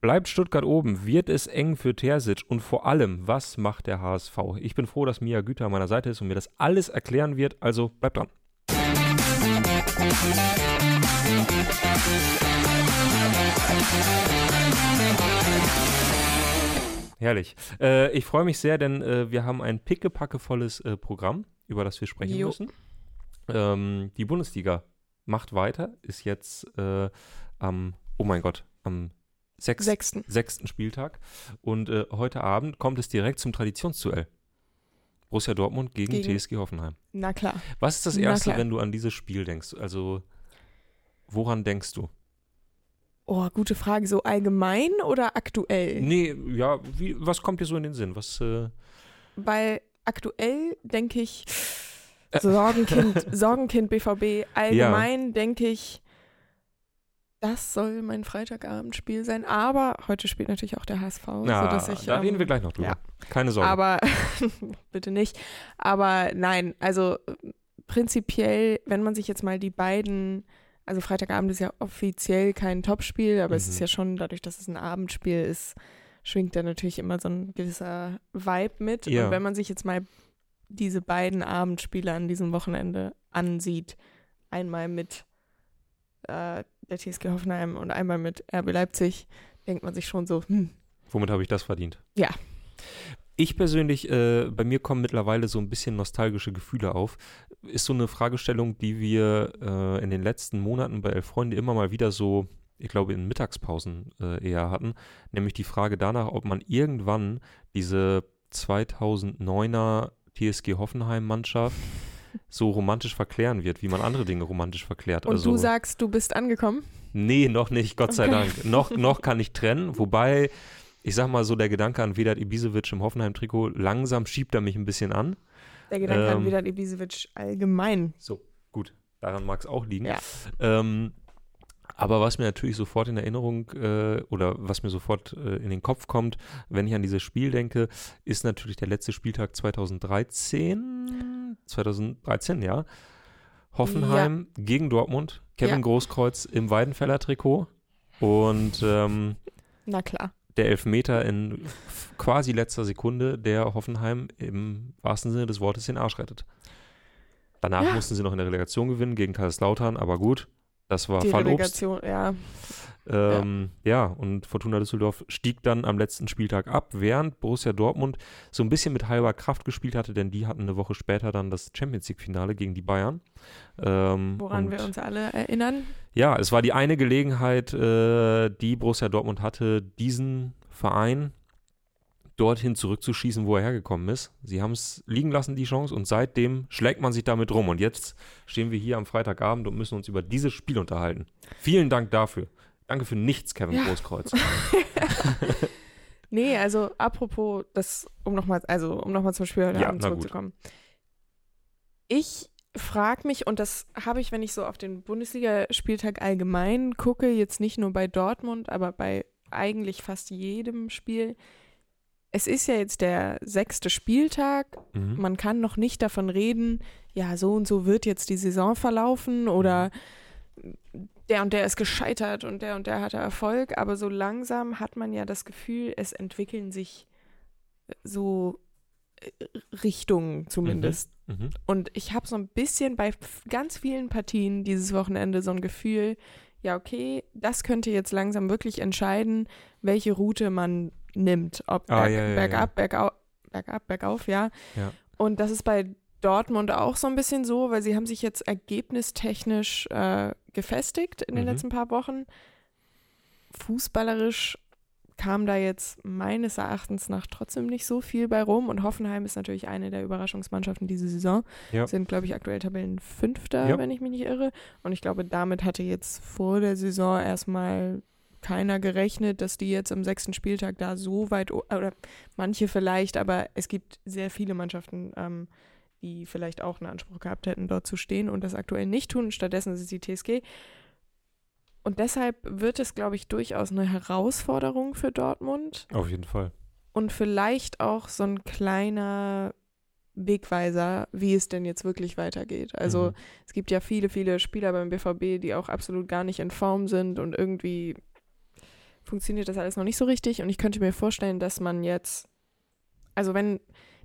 Bleibt Stuttgart oben? Wird es eng für Terzic? Und vor allem, was macht der HSV? Ich bin froh, dass Mia Güter an meiner Seite ist und mir das alles erklären wird. Also bleibt dran. Herrlich. Äh, ich freue mich sehr, denn äh, wir haben ein pickepackevolles äh, Programm, über das wir sprechen Jo. müssen. Ähm, die Bundesliga macht weiter, ist jetzt äh, am, oh mein Gott, am sechs, Sechsten. sechsten Spieltag. Und äh, heute Abend kommt es direkt zum Traditionsduell. Borussia Dortmund gegen, Gegen- TSG Hoffenheim. Na klar. Was ist das Erste, wenn du an dieses Spiel denkst? Also, woran denkst du? Oh, gute Frage. So allgemein oder aktuell? Nee, ja, wie, was kommt dir so in den Sinn? Was, äh, Weil aktuell denke ich. Sorgenkind, Sorgenkind BVB. Allgemein denke ich, das soll mein Freitagabendspiel sein. Aber heute spielt natürlich auch der HSV, sodass ich. da ähm, reden wir gleich noch drüber. ja. Keine Sorge. Aber bitte nicht. Aber nein, also prinzipiell, wenn man sich jetzt mal die beiden, also Freitagabend ist ja offiziell kein Topspiel, aber es Mhm. ist ja schon dadurch, dass es ein Abendspiel ist, schwingt da natürlich immer so ein gewisser Vibe mit. Ja. Und wenn man sich jetzt mal diese beiden Abendspiele an diesem Wochenende ansieht, einmal mit äh, der TSG Hoffenheim und einmal mit RB Leipzig, denkt man sich schon so, hm, Womit habe ich das verdient? Ja. Ich persönlich, äh, bei mir kommen mittlerweile so ein bisschen nostalgische Gefühle auf. Ist so eine Fragestellung, die wir äh, in den letzten Monaten bei Elf Freunde immer mal wieder so, ich glaube, in Mittagspausen äh, eher hatten. Nämlich die Frage danach, ob man irgendwann diese 2009er TSG Hoffenheim-Mannschaft so romantisch verklären wird, wie man andere Dinge romantisch verklärt. und also, du sagst, du bist angekommen? Nee, noch nicht, Gott sei Okay. Dank. Noch, noch kann ich trennen, wobei, ich sag mal so, der Gedanke an Vedat Ibisevic im Hoffenheim-Trikot, langsam schiebt er mich ein bisschen an. Der Gedanke Ähm, an Vedat Ibisevic allgemein. So, gut, daran mag es auch liegen. Ja. Ähm, aber was mir natürlich sofort in Erinnerung äh, oder was mir sofort äh, in den Kopf kommt, wenn ich an dieses Spiel denke, ist natürlich der letzte Spieltag 2013. 2013, ja. Hoffenheim gegen Dortmund. Kevin Ja. Großkreuz im Weidenfeller-Trikot. Und ähm, Na klar. der Elfmeter in quasi letzter Sekunde, der Hoffenheim im wahrsten Sinne des Wortes den Arsch rettet. Danach Ja. mussten sie noch in der Relegation gewinnen gegen Kaiserslautern, aber gut, das war Die. Relegation, ja. Ähm, ja. und Fortuna Düsseldorf stieg dann am letzten Spieltag ab, während Borussia Dortmund so ein bisschen mit halber Kraft gespielt hatte, denn die hatten eine Woche später dann das Champions League-Finale gegen die Bayern. Ähm, Woran wir uns alle erinnern. ja, es war die eine Gelegenheit, äh, die Borussia Dortmund hatte, diesen Verein dorthin zurückzuschießen, wo er hergekommen ist. Sie haben es liegen lassen, die Chance, und seitdem schlägt man sich damit rum. Und jetzt stehen wir hier am Freitagabend und müssen uns über dieses Spiel unterhalten. Vielen Dank dafür. Danke für nichts, Kevin Ja. Großkreuz. Nee, also apropos das, um nochmal, also um nochmal zum Spiel heute Ja, Abend zurückzukommen. Ich frage mich, und das habe ich, wenn ich so auf den Bundesligaspieltag allgemein gucke, jetzt nicht nur bei Dortmund, aber bei eigentlich fast jedem Spiel. Es ist ja jetzt der sechste Spieltag. Mhm. Man kann noch nicht davon reden, ja, so und so wird jetzt die Saison verlaufen oder der und der ist gescheitert und der und der hatte Erfolg, aber so langsam hat man ja das Gefühl, es entwickeln sich so äh, Richtungen zumindest. Mhm. Und ich habe so ein bisschen bei ganz vielen Partien dieses Wochenende so ein Gefühl, ja, okay, das könnte jetzt langsam wirklich entscheiden, welche Route man nimmt. Ob Ah, berg, ja, ja, bergab, bergau, bergab, bergauf, ja. Und das ist bei Dortmund auch so ein bisschen so, weil sie haben sich jetzt ergebnistechnisch äh, gefestigt in den Mhm. letzten paar Wochen. Fußballerisch kam da jetzt meines Erachtens nach trotzdem nicht so viel bei rum. Und Hoffenheim ist natürlich eine der Überraschungsmannschaften diese Saison. Ja. Sind, glaube ich, aktuell Tabellenfünfter, Ja. wenn ich mich nicht irre. Und ich glaube, damit hatte jetzt vor der Saison erstmal keiner gerechnet, dass die jetzt am sechsten Spieltag da so weit, oder manche vielleicht, aber es gibt sehr viele Mannschaften, ähm, die vielleicht auch einen Anspruch gehabt hätten, dort zu stehen und das aktuell nicht tun. Stattdessen ist es die TSG. Und deshalb wird es, glaube ich, durchaus eine Herausforderung für Dortmund Auf jeden Fall. und vielleicht auch so ein kleiner Wegweiser, wie es denn jetzt wirklich weitergeht. Also Mhm. es gibt ja viele, viele Spieler beim BVB, die auch absolut gar nicht in Form sind und irgendwie funktioniert das alles noch nicht so richtig. Und ich könnte mir vorstellen, dass man jetzt, also wenn,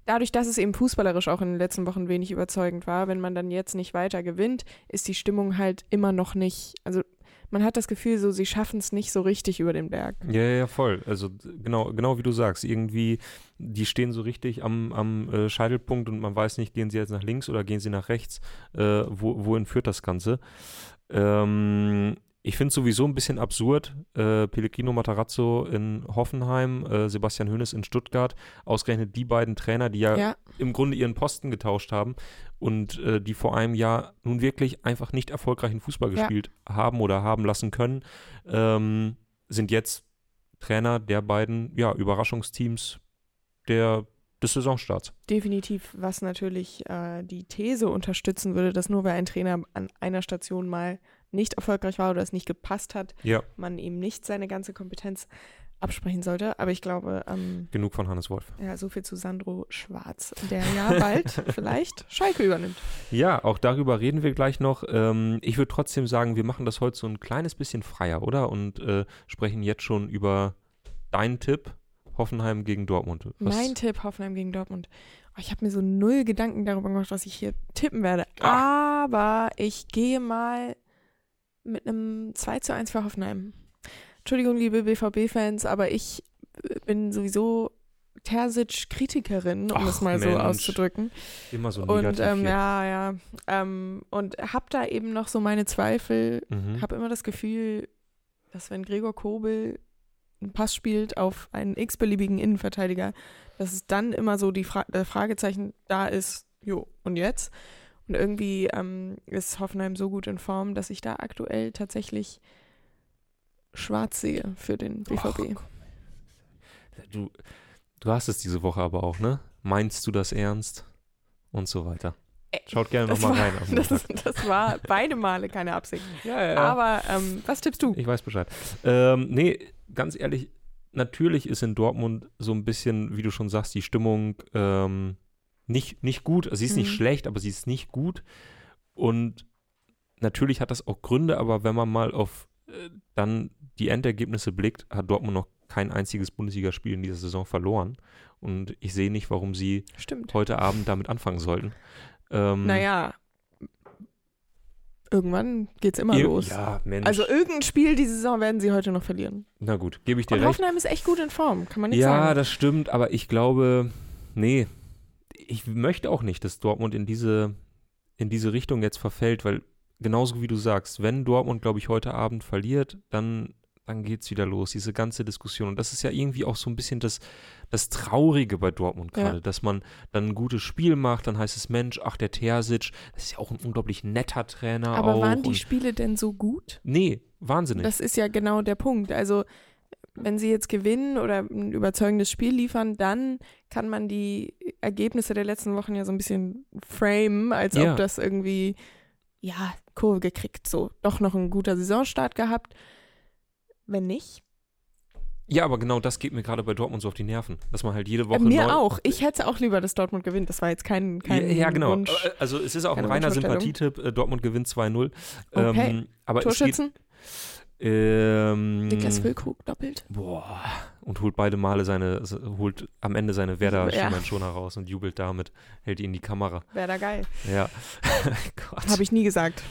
dadurch, dass es eben fußballerisch auch in den letzten Wochen wenig überzeugend war, wenn man dann jetzt nicht weiter gewinnt, ist die Stimmung halt immer noch nicht, also man hat das Gefühl, so sie schaffen es nicht so richtig über den Berg. Ja, ja, voll. Also genau, genau wie du sagst, irgendwie, die stehen so richtig am, am äh, Scheitelpunkt und man weiß nicht, gehen sie jetzt nach links oder gehen sie nach rechts, äh, wo, wohin führt das Ganze. Ähm, ich finde es sowieso ein bisschen absurd. Äh, Pellegrino Matarazzo in Hoffenheim, äh, Sebastian Hoeneß in Stuttgart, ausgerechnet die beiden Trainer, die ja, Ja, im Grunde ihren Posten getauscht haben und äh, die vor einem Jahr nun wirklich einfach nicht erfolgreichen Fußball Ja. gespielt haben oder haben lassen können, ähm, sind jetzt Trainer der beiden ja, Überraschungsteams der, des Saisonstarts. definitiv, was natürlich äh, die These unterstützen würde, dass nur weil ein Trainer an einer Station mal nicht erfolgreich war oder es nicht gepasst hat, Ja, man ihm nicht seine ganze Kompetenz absprechen sollte. Aber ich glaube, ähm, genug von Hannes Wolf. ja, so viel zu Sandro Schwarz, der ja bald vielleicht Schalke übernimmt. Ja, auch darüber reden wir gleich noch. Ähm, ich würde trotzdem sagen, wir machen das heute so ein kleines bisschen freier, oder? Und äh, sprechen jetzt schon über deinen Tipp, Hoffenheim gegen Dortmund. Was- Mein Tipp, Hoffenheim gegen Dortmund. Oh, ich habe mir so null Gedanken darüber gemacht, was ich hier tippen werde. Ah. Aber ich gehe mal mit einem 2 zu 1 für Hoffenheim. Entschuldigung, liebe BVB-Fans, aber ich äh, bin sowieso Terzic-Kritikerin, um Ach, es mal so Mensch. auszudrücken. Immer so Und negativ ähm, hier. ja, ja. Ähm, und habe da eben noch so meine Zweifel. Mhm. Habe immer das Gefühl, dass wenn Gregor Kobel einen Pass spielt auf einen x-beliebigen Innenverteidiger, dass es dann immer so die Fra der Fragezeichen da ist, jo, und jetzt? Und irgendwie ähm, ist Hoffenheim so gut in Form, dass ich da aktuell tatsächlich schwarz sehe für den BVB. Du, du hast es diese Woche aber auch, ne? Meinst du das ernst? Und so weiter. Schaut gerne nochmal rein. Das, das war beide Male keine Absicht. ja, ja, Aber ähm, was tippst du? Ich weiß Bescheid. Ähm, nee, ganz ehrlich, natürlich ist in Dortmund so ein bisschen, wie du schon sagst, die Stimmung ähm, nicht, nicht gut. Also sie ist nicht Mhm. schlecht, aber sie ist nicht gut. Und natürlich hat das auch Gründe, aber wenn man mal auf äh, dann die Endergebnisse blickt, hat Dortmund noch kein einziges Bundesligaspiel in dieser Saison verloren. Und ich sehe nicht, warum sie Stimmt. heute Abend damit anfangen sollten. Ähm, Naja, irgendwann geht's immer ihr- los. Ja, Mensch. Also irgendein Spiel diese Saison werden sie heute noch verlieren. Na gut, gebe ich dir Und recht. Hoffenheim ist echt gut in Form, kann man nicht Ja, sagen. das stimmt, aber ich glaube, nee, ich möchte auch nicht, dass Dortmund in diese, in diese Richtung jetzt verfällt, weil genauso wie du sagst, wenn Dortmund, glaube ich, heute Abend verliert, dann, dann geht es wieder los, diese ganze Diskussion. Und das ist ja irgendwie auch so ein bisschen das, das Traurige bei Dortmund Ja. gerade, dass man dann ein gutes Spiel macht, dann heißt es, Mensch, ach, der Terzic, das ist ja auch ein unglaublich netter Trainer Aber auch. waren die Spiele denn so gut? nee, wahnsinnig. Das ist ja genau der Punkt. Also wenn sie jetzt gewinnen oder ein überzeugendes Spiel liefern, dann kann man die Ergebnisse der letzten Wochen ja so ein bisschen framen, als Ja. ob das irgendwie, ja, Kurve gekriegt, so doch noch ein guter Saisonstart gehabt. Wenn nicht, ja, aber genau das geht mir gerade bei Dortmund so auf die Nerven, dass man halt jede äh, Woche mir neu, auch. Ich hätte auch lieber, dass Dortmund gewinnt. Das war jetzt kein, kein ja, ja, genau. Wunsch. Äh, Also es ist auch ein reiner. Sympathietipp. Äh, Dortmund gewinnt 2-0. Okay. Ähm, aber Torschützen, es geht, ähm, Niklas Füllkrug doppelt. Boah. Und holt beide Male seine, holt am Ende seine werder Ja. schoner raus und jubelt damit, hält ihn in die Kamera. Da geil. Ja. Gott. Habe ich nie gesagt.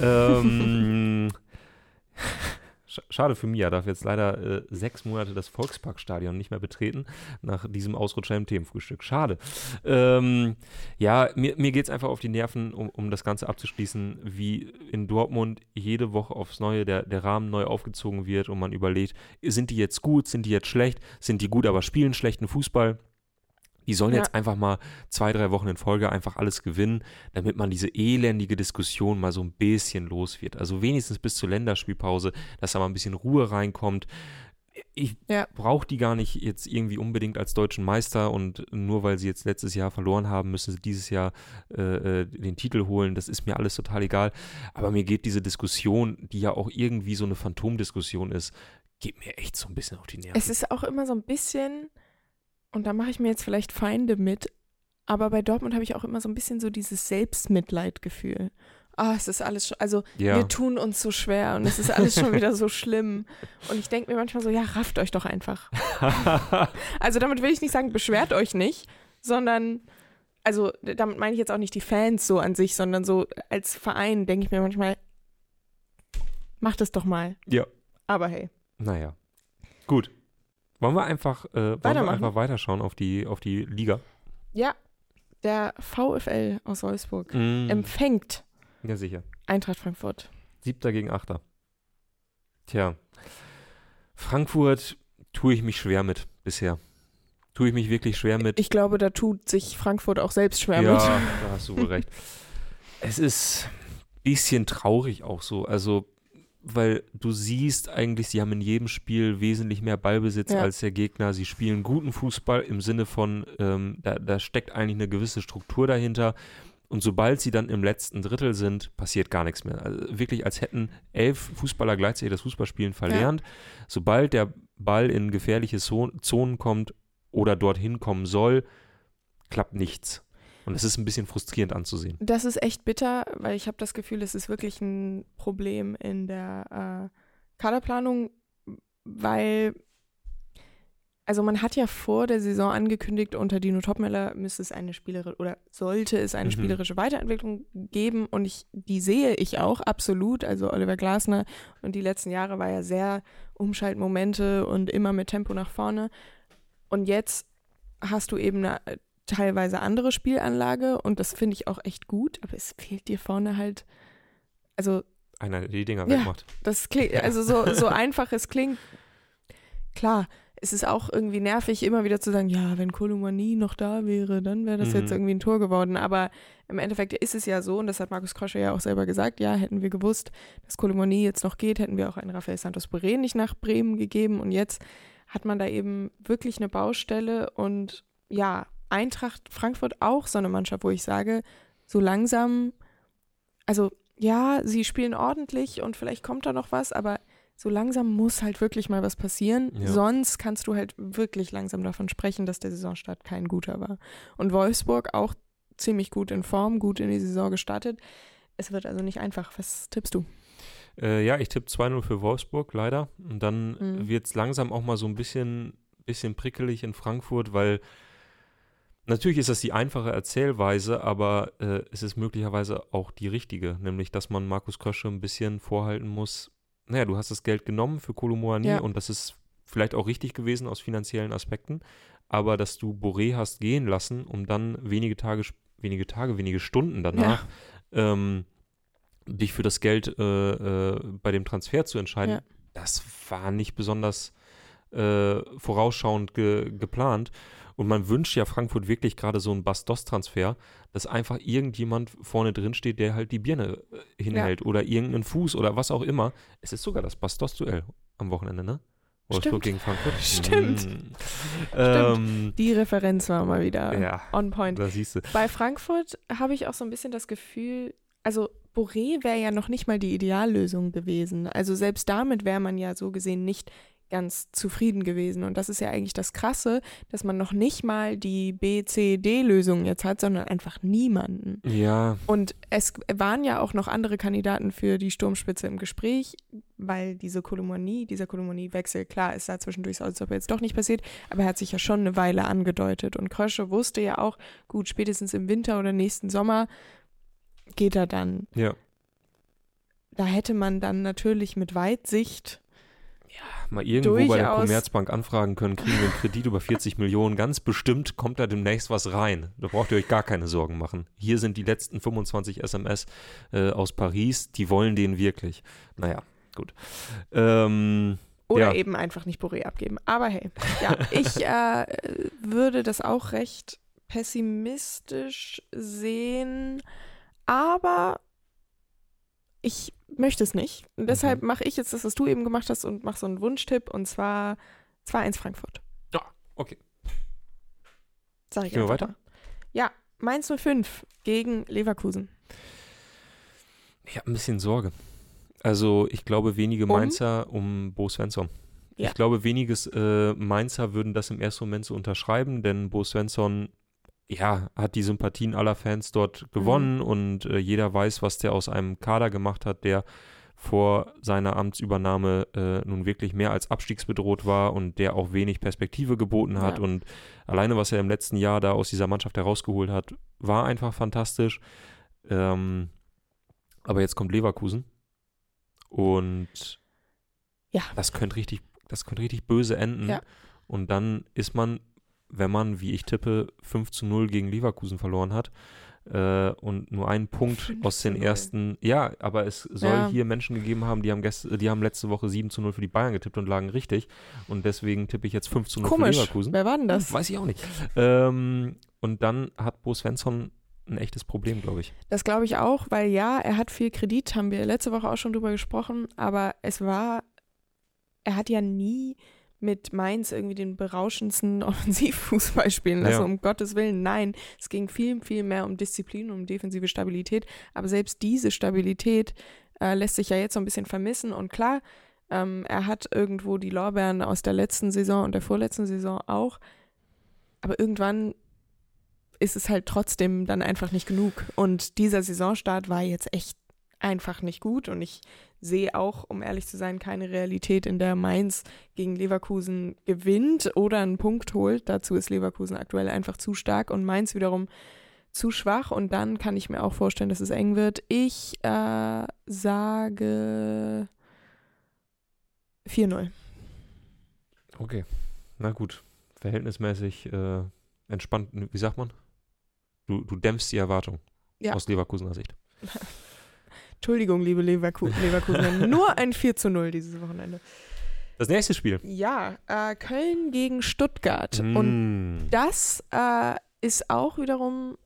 ähm, Schade für Mia, darf jetzt leider äh, sechs Monate das Volksparkstadion nicht mehr betreten, nach diesem Ausrutscher im Themenfrühstück. Schade. Ähm, ja, mir, mir geht es einfach auf die Nerven, um, um das Ganze abzuschließen, wie in Dortmund jede Woche aufs Neue der, der Rahmen neu aufgezogen wird und man überlegt, sind die jetzt gut, sind die jetzt schlecht, sind die gut, aber spielen schlechten Fußball. Die sollen Ja. jetzt einfach mal zwei, drei Wochen in Folge einfach alles gewinnen, damit man diese elendige Diskussion mal so ein bisschen los wird. Also wenigstens bis zur Länderspielpause, dass da mal ein bisschen Ruhe reinkommt. Ich Ja. brauche die gar nicht jetzt irgendwie unbedingt als deutschen Meister und nur weil sie jetzt letztes Jahr verloren haben, müssen sie dieses Jahr äh, äh, den Titel holen. Das ist mir alles total egal. Aber mir geht diese Diskussion, die ja auch irgendwie so eine Phantomdiskussion ist, geht mir echt so ein bisschen auf die Nerven. Es ist auch immer so ein bisschen, und da mache ich mir jetzt vielleicht Feinde mit, aber bei Dortmund habe ich auch immer so ein bisschen so dieses Selbstmitleidgefühl. ah, es ist alles schon, also Ja. wir tun uns so schwer und es ist alles schon wieder so schlimm. Und ich denke mir manchmal so, ja, rafft euch doch einfach. Also damit will ich nicht sagen, beschwert euch nicht, sondern, also damit meine ich jetzt auch nicht die Fans so an sich, sondern so als Verein denke ich mir manchmal, macht es doch mal. Ja. Aber hey, naja. Gut. Wollen wir einfach, äh, wollen wir einfach weiterschauen auf die, auf die Liga? ja, der VfL aus Wolfsburg Mm. empfängt ja, sicher. Eintracht Frankfurt. Siebter gegen Achter. Tja. Frankfurt tue ich mich schwer mit bisher. Tue ich mich wirklich schwer mit. Ich glaube, da tut sich Frankfurt auch selbst schwer ja, mit. da hast du wohl recht. Es ist ein bisschen traurig auch so. Also, weil du siehst eigentlich, sie haben in jedem Spiel wesentlich mehr Ballbesitz Ja. als der Gegner. Sie spielen guten Fußball im Sinne von, ähm, da, da steckt eigentlich eine gewisse Struktur dahinter. Und sobald sie dann im letzten Drittel sind, passiert gar nichts mehr. Also wirklich, als hätten elf Fußballer gleichzeitig das Fußballspielen verlernt. Sobald der Ball in gefährliche Zo- Zonen kommt oder dorthin kommen soll, klappt nichts. Und es ist ein bisschen frustrierend anzusehen. Das ist echt bitter, weil ich habe das Gefühl, es ist wirklich ein Problem in der äh, Kaderplanung, weil, also man hat ja vor der Saison angekündigt, unter Dino Topmeller müsste es eine spielerische oder sollte es eine Mhm. spielerische Weiterentwicklung geben und ich, die sehe ich auch absolut. Also Oliver Glasner und die letzten Jahre war ja sehr Umschaltmomente und immer mit Tempo nach vorne. Und jetzt hast du eben eine teilweise andere Spielanlage und das finde ich auch echt gut, aber es fehlt dir vorne halt, also Einer, der die Dinger Ja. wegmacht. das klingt, also so, so einfach es klingt, klar, es ist auch irgendwie nervig, immer wieder zu sagen, ja, wenn Kolumani noch da wäre, dann wäre das Mhm. jetzt irgendwie ein Tor geworden, aber im Endeffekt ist es ja so, und das hat Markus Krosche ja auch selber gesagt, ja, hätten wir gewusst, dass Kolumani jetzt noch geht, hätten wir auch einen Rafael Santos Boré nicht nach Bremen gegeben und jetzt hat man da eben wirklich eine Baustelle und ja, Eintracht Frankfurt auch so eine Mannschaft, wo ich sage, so langsam, also ja, sie spielen ordentlich und vielleicht kommt da noch was, aber so langsam muss halt wirklich mal was passieren. Ja. Sonst kannst du halt wirklich langsam davon sprechen, dass der Saisonstart kein guter war. Und Wolfsburg auch ziemlich gut in Form, gut in die Saison gestartet. Es wird also nicht einfach. Was tippst du? Äh, ja, ich tippe 2-0 für Wolfsburg, leider. Und dann Mhm. wird es langsam auch mal so ein bisschen, bisschen prickelig in Frankfurt, weil natürlich ist das die einfache Erzählweise, aber äh, es ist möglicherweise auch die richtige, nämlich dass man Markus Krösche ein bisschen vorhalten muss. Naja, du hast das Geld genommen für Kolomoani Ja. und das ist vielleicht auch richtig gewesen aus finanziellen Aspekten, aber dass du Boré hast gehen lassen, um dann wenige Tage, wenige Tage, wenige Stunden danach ähm, dich für das Geld äh, äh, bei dem Transfer zu entscheiden, Ja. das war nicht besonders äh, vorausschauend ge geplant. Und man wünscht ja Frankfurt wirklich gerade so einen Bastos-Transfer, dass einfach irgendjemand vorne drin steht, der halt die Birne äh, hinhält oder irgendeinen Fuß oder was auch immer. Es ist sogar das Bastos-Duell am Wochenende, ne? Wolfsburg Stimmt. gegen Frankfurt. Stimmt. Mm. Ähm, Die Referenz war mal wieder ja, on point. da siehst du. Bei Frankfurt habe ich auch so ein bisschen das Gefühl, also Boré wäre ja noch nicht mal die Ideallösung gewesen. Also selbst damit wäre man ja so gesehen nicht ganz zufrieden gewesen. Und das ist ja eigentlich das Krasse, dass man noch nicht mal die B, C, D-Lösung jetzt hat, sondern einfach niemanden. Ja, Und es waren ja auch noch andere Kandidaten für die Sturmspitze im Gespräch, weil diese Kolomonie, dieser Kolomonie-Wechsel, klar, ist da zwischendurch so, als ob er jetzt doch nicht passiert, aber er hat sich ja schon eine Weile angedeutet. Und Krösche wusste ja auch, gut, spätestens im Winter oder nächsten Sommer geht er dann. ja. Da hätte man dann natürlich mit Weitsicht, Mal irgendwo bei der Durchaus. Commerzbank anfragen können, kriegen wir einen Kredit über 40 Millionen. Ganz bestimmt kommt da demnächst was rein. Da braucht ihr euch gar keine Sorgen machen. Hier sind die letzten 25 SMS äh, aus Paris. Die wollen den wirklich. Naja, gut. Ähm, oder Ja. eben einfach nicht Boré abgeben. Aber hey, ja, ich äh, würde das auch recht pessimistisch sehen, aber ich möchte es nicht. Und deshalb Mhm. mache ich jetzt das, was du eben gemacht hast und mache so einen Wunschtipp und zwar 2-1 Frankfurt. Ja, okay. Sag ich Gehen wir weiter? mal. Ja, Mainz 05 gegen Leverkusen. ich habe ein bisschen Sorge. Also ich glaube, wenige Um? Mainzer um Bo Svensson. Ja. Ich glaube, weniges äh, Mainzer würden das im ersten Moment so unterschreiben, denn Bo Svensson ja, hat die Sympathien aller Fans dort gewonnen mhm. und äh, jeder weiß, was der aus einem Kader gemacht hat, der vor seiner Amtsübernahme äh, nun wirklich mehr als abstiegsbedroht war und der auch wenig Perspektive geboten hat. Ja. Und alleine, was er im letzten Jahr da aus dieser Mannschaft herausgeholt hat, war einfach fantastisch. Ähm, aber jetzt kommt Leverkusen und ja. das könnte richtig, das könnte richtig böse enden. Ja. Und dann ist man, wenn man, wie ich tippe, 5 zu 0 gegen Leverkusen verloren hat, äh, und nur einen Punkt aus den ersten. Ja, aber es soll ja. hier Menschen gegeben haben, die haben, gest, die haben letzte Woche 7 zu 0 für die Bayern getippt und lagen richtig. Und deswegen tippe ich jetzt 5 zu 0 Komisch. für Leverkusen. Wer war denn das? Weiß ich auch nicht. Ähm, und dann hat Bo Svensson ein echtes Problem, glaube ich. Das glaube ich auch, weil ja, er hat viel Kredit, haben wir letzte Woche auch schon drüber gesprochen, aber es war, er hat ja nie mit Mainz irgendwie den berauschendsten Offensivfußball spielen lassen, ja. um Gottes Willen. Nein, es ging viel, viel mehr um Disziplin, um defensive Stabilität. Aber selbst diese Stabilität äh, lässt sich ja jetzt so ein bisschen vermissen. Und klar, ähm, er hat irgendwo die Lorbeeren aus der letzten Saison und der vorletzten Saison auch. Aber irgendwann ist es halt trotzdem dann einfach nicht genug. Und dieser Saisonstart war jetzt echt einfach nicht gut. Und ich sehe auch, um ehrlich zu sein, keine Realität, in der Mainz gegen Leverkusen gewinnt oder einen Punkt holt. Dazu ist Leverkusen aktuell einfach zu stark und Mainz wiederum zu schwach. Und dann kann ich mir auch vorstellen, dass es eng wird. Ich äh, sage 4-0. Okay, na gut. Verhältnismäßig äh, entspannt, wie sagt man? Du, du dämpfst die Erwartung ja. aus Leverkusener Sicht. Entschuldigung, liebe Leverku Leverkusen, nur ein 4 zu 0 dieses Wochenende. Das nächste Spiel. Ja, äh, Köln gegen Stuttgart. Mm. Und das äh, ist auch wiederum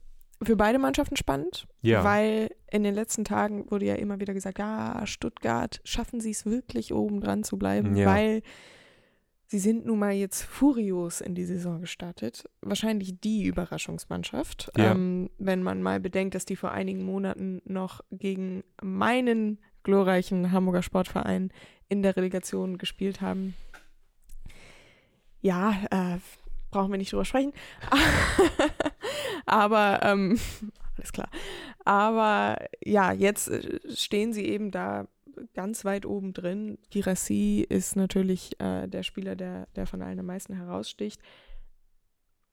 für beide Mannschaften spannend, ja. weil in den letzten Tagen wurde ja immer wieder gesagt, ja, Stuttgart, schaffen sie es wirklich oben dran zu bleiben, ja. weil Sie sind nun mal jetzt furios in die Saison gestartet. Wahrscheinlich die Überraschungsmannschaft. Ja. Ähm, wenn man mal bedenkt, dass die vor einigen Monaten noch gegen meinen glorreichen Hamburger Sportverein in der Relegation gespielt haben. Ja, äh, brauchen wir nicht drüber sprechen. Aber, ähm, alles klar. Aber ja, jetzt äh, stehen sie eben da ganz weit oben drin. Girassi ist natürlich äh, der Spieler, der, der von allen am meisten heraussticht.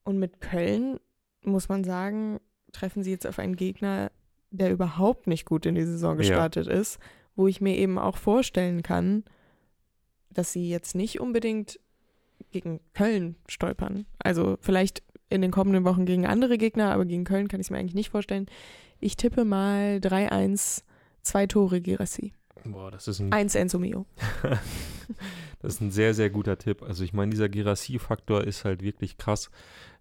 Und mit Köln muss man sagen, treffen sie jetzt auf einen Gegner, der überhaupt nicht gut in die Saison gestartet ja. ist, wo ich mir eben auch vorstellen kann, dass sie jetzt nicht unbedingt gegen Köln stolpern. Also vielleicht in den kommenden Wochen gegen andere Gegner, aber gegen Köln kann ich es mir eigentlich nicht vorstellen. Ich tippe mal 3-1, zwei Tore Girassi. Boah, das ist ein. Eins Enzo Mio. das ist ein sehr, sehr guter Tipp. Also, ich meine, dieser Gerassi-Faktor ist halt wirklich krass.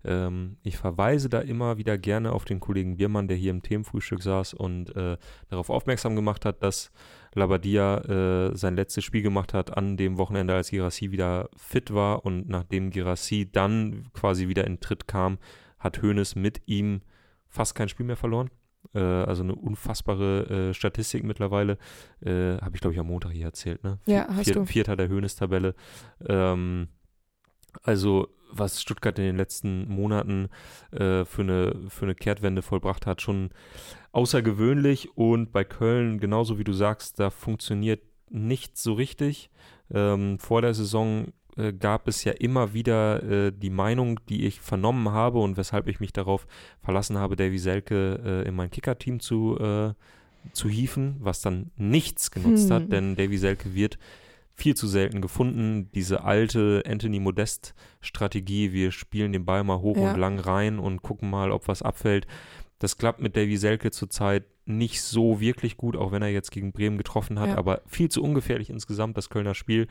Ähm, ich verweise da immer wieder gerne auf den Kollegen Biermann, der hier im Themenfrühstück saß und äh, darauf aufmerksam gemacht hat, dass Labadia äh, sein letztes Spiel gemacht hat an dem Wochenende, als Gerassi wieder fit war und nachdem Gerassi dann quasi wieder in Tritt kam, hat Hoeneß mit ihm fast kein Spiel mehr verloren. Äh, also eine unfassbare äh, Statistik mittlerweile. Äh, Habe ich, glaube ich, am Montag hier erzählt, ne? Ja, hast Vier, du. Vierter der Höhnestabelle. Ähm, also was Stuttgart in den letzten Monaten äh, für, eine, für eine Kehrtwende vollbracht hat, schon außergewöhnlich. Und bei Köln, genauso wie du sagst, da funktioniert nichts so richtig. Ähm, vor der Saison äh, gab es ja immer wieder äh, die Meinung, die ich vernommen habe und weshalb ich mich darauf verlassen habe, Davy Selke äh, in mein Kicker-Team zu, äh, zu hieven, was dann nichts genutzt hm. hat, denn Davy Selke wird viel zu selten gefunden. Diese alte Anthony Modest-Strategie, wir spielen den Ball mal hoch ja. und lang rein und gucken mal, ob was abfällt. Das klappt mit Davy Selke zurzeit nicht so wirklich gut, auch wenn er jetzt gegen Bremen getroffen hat, ja. aber viel zu ungefährlich insgesamt das Kölner Spiel.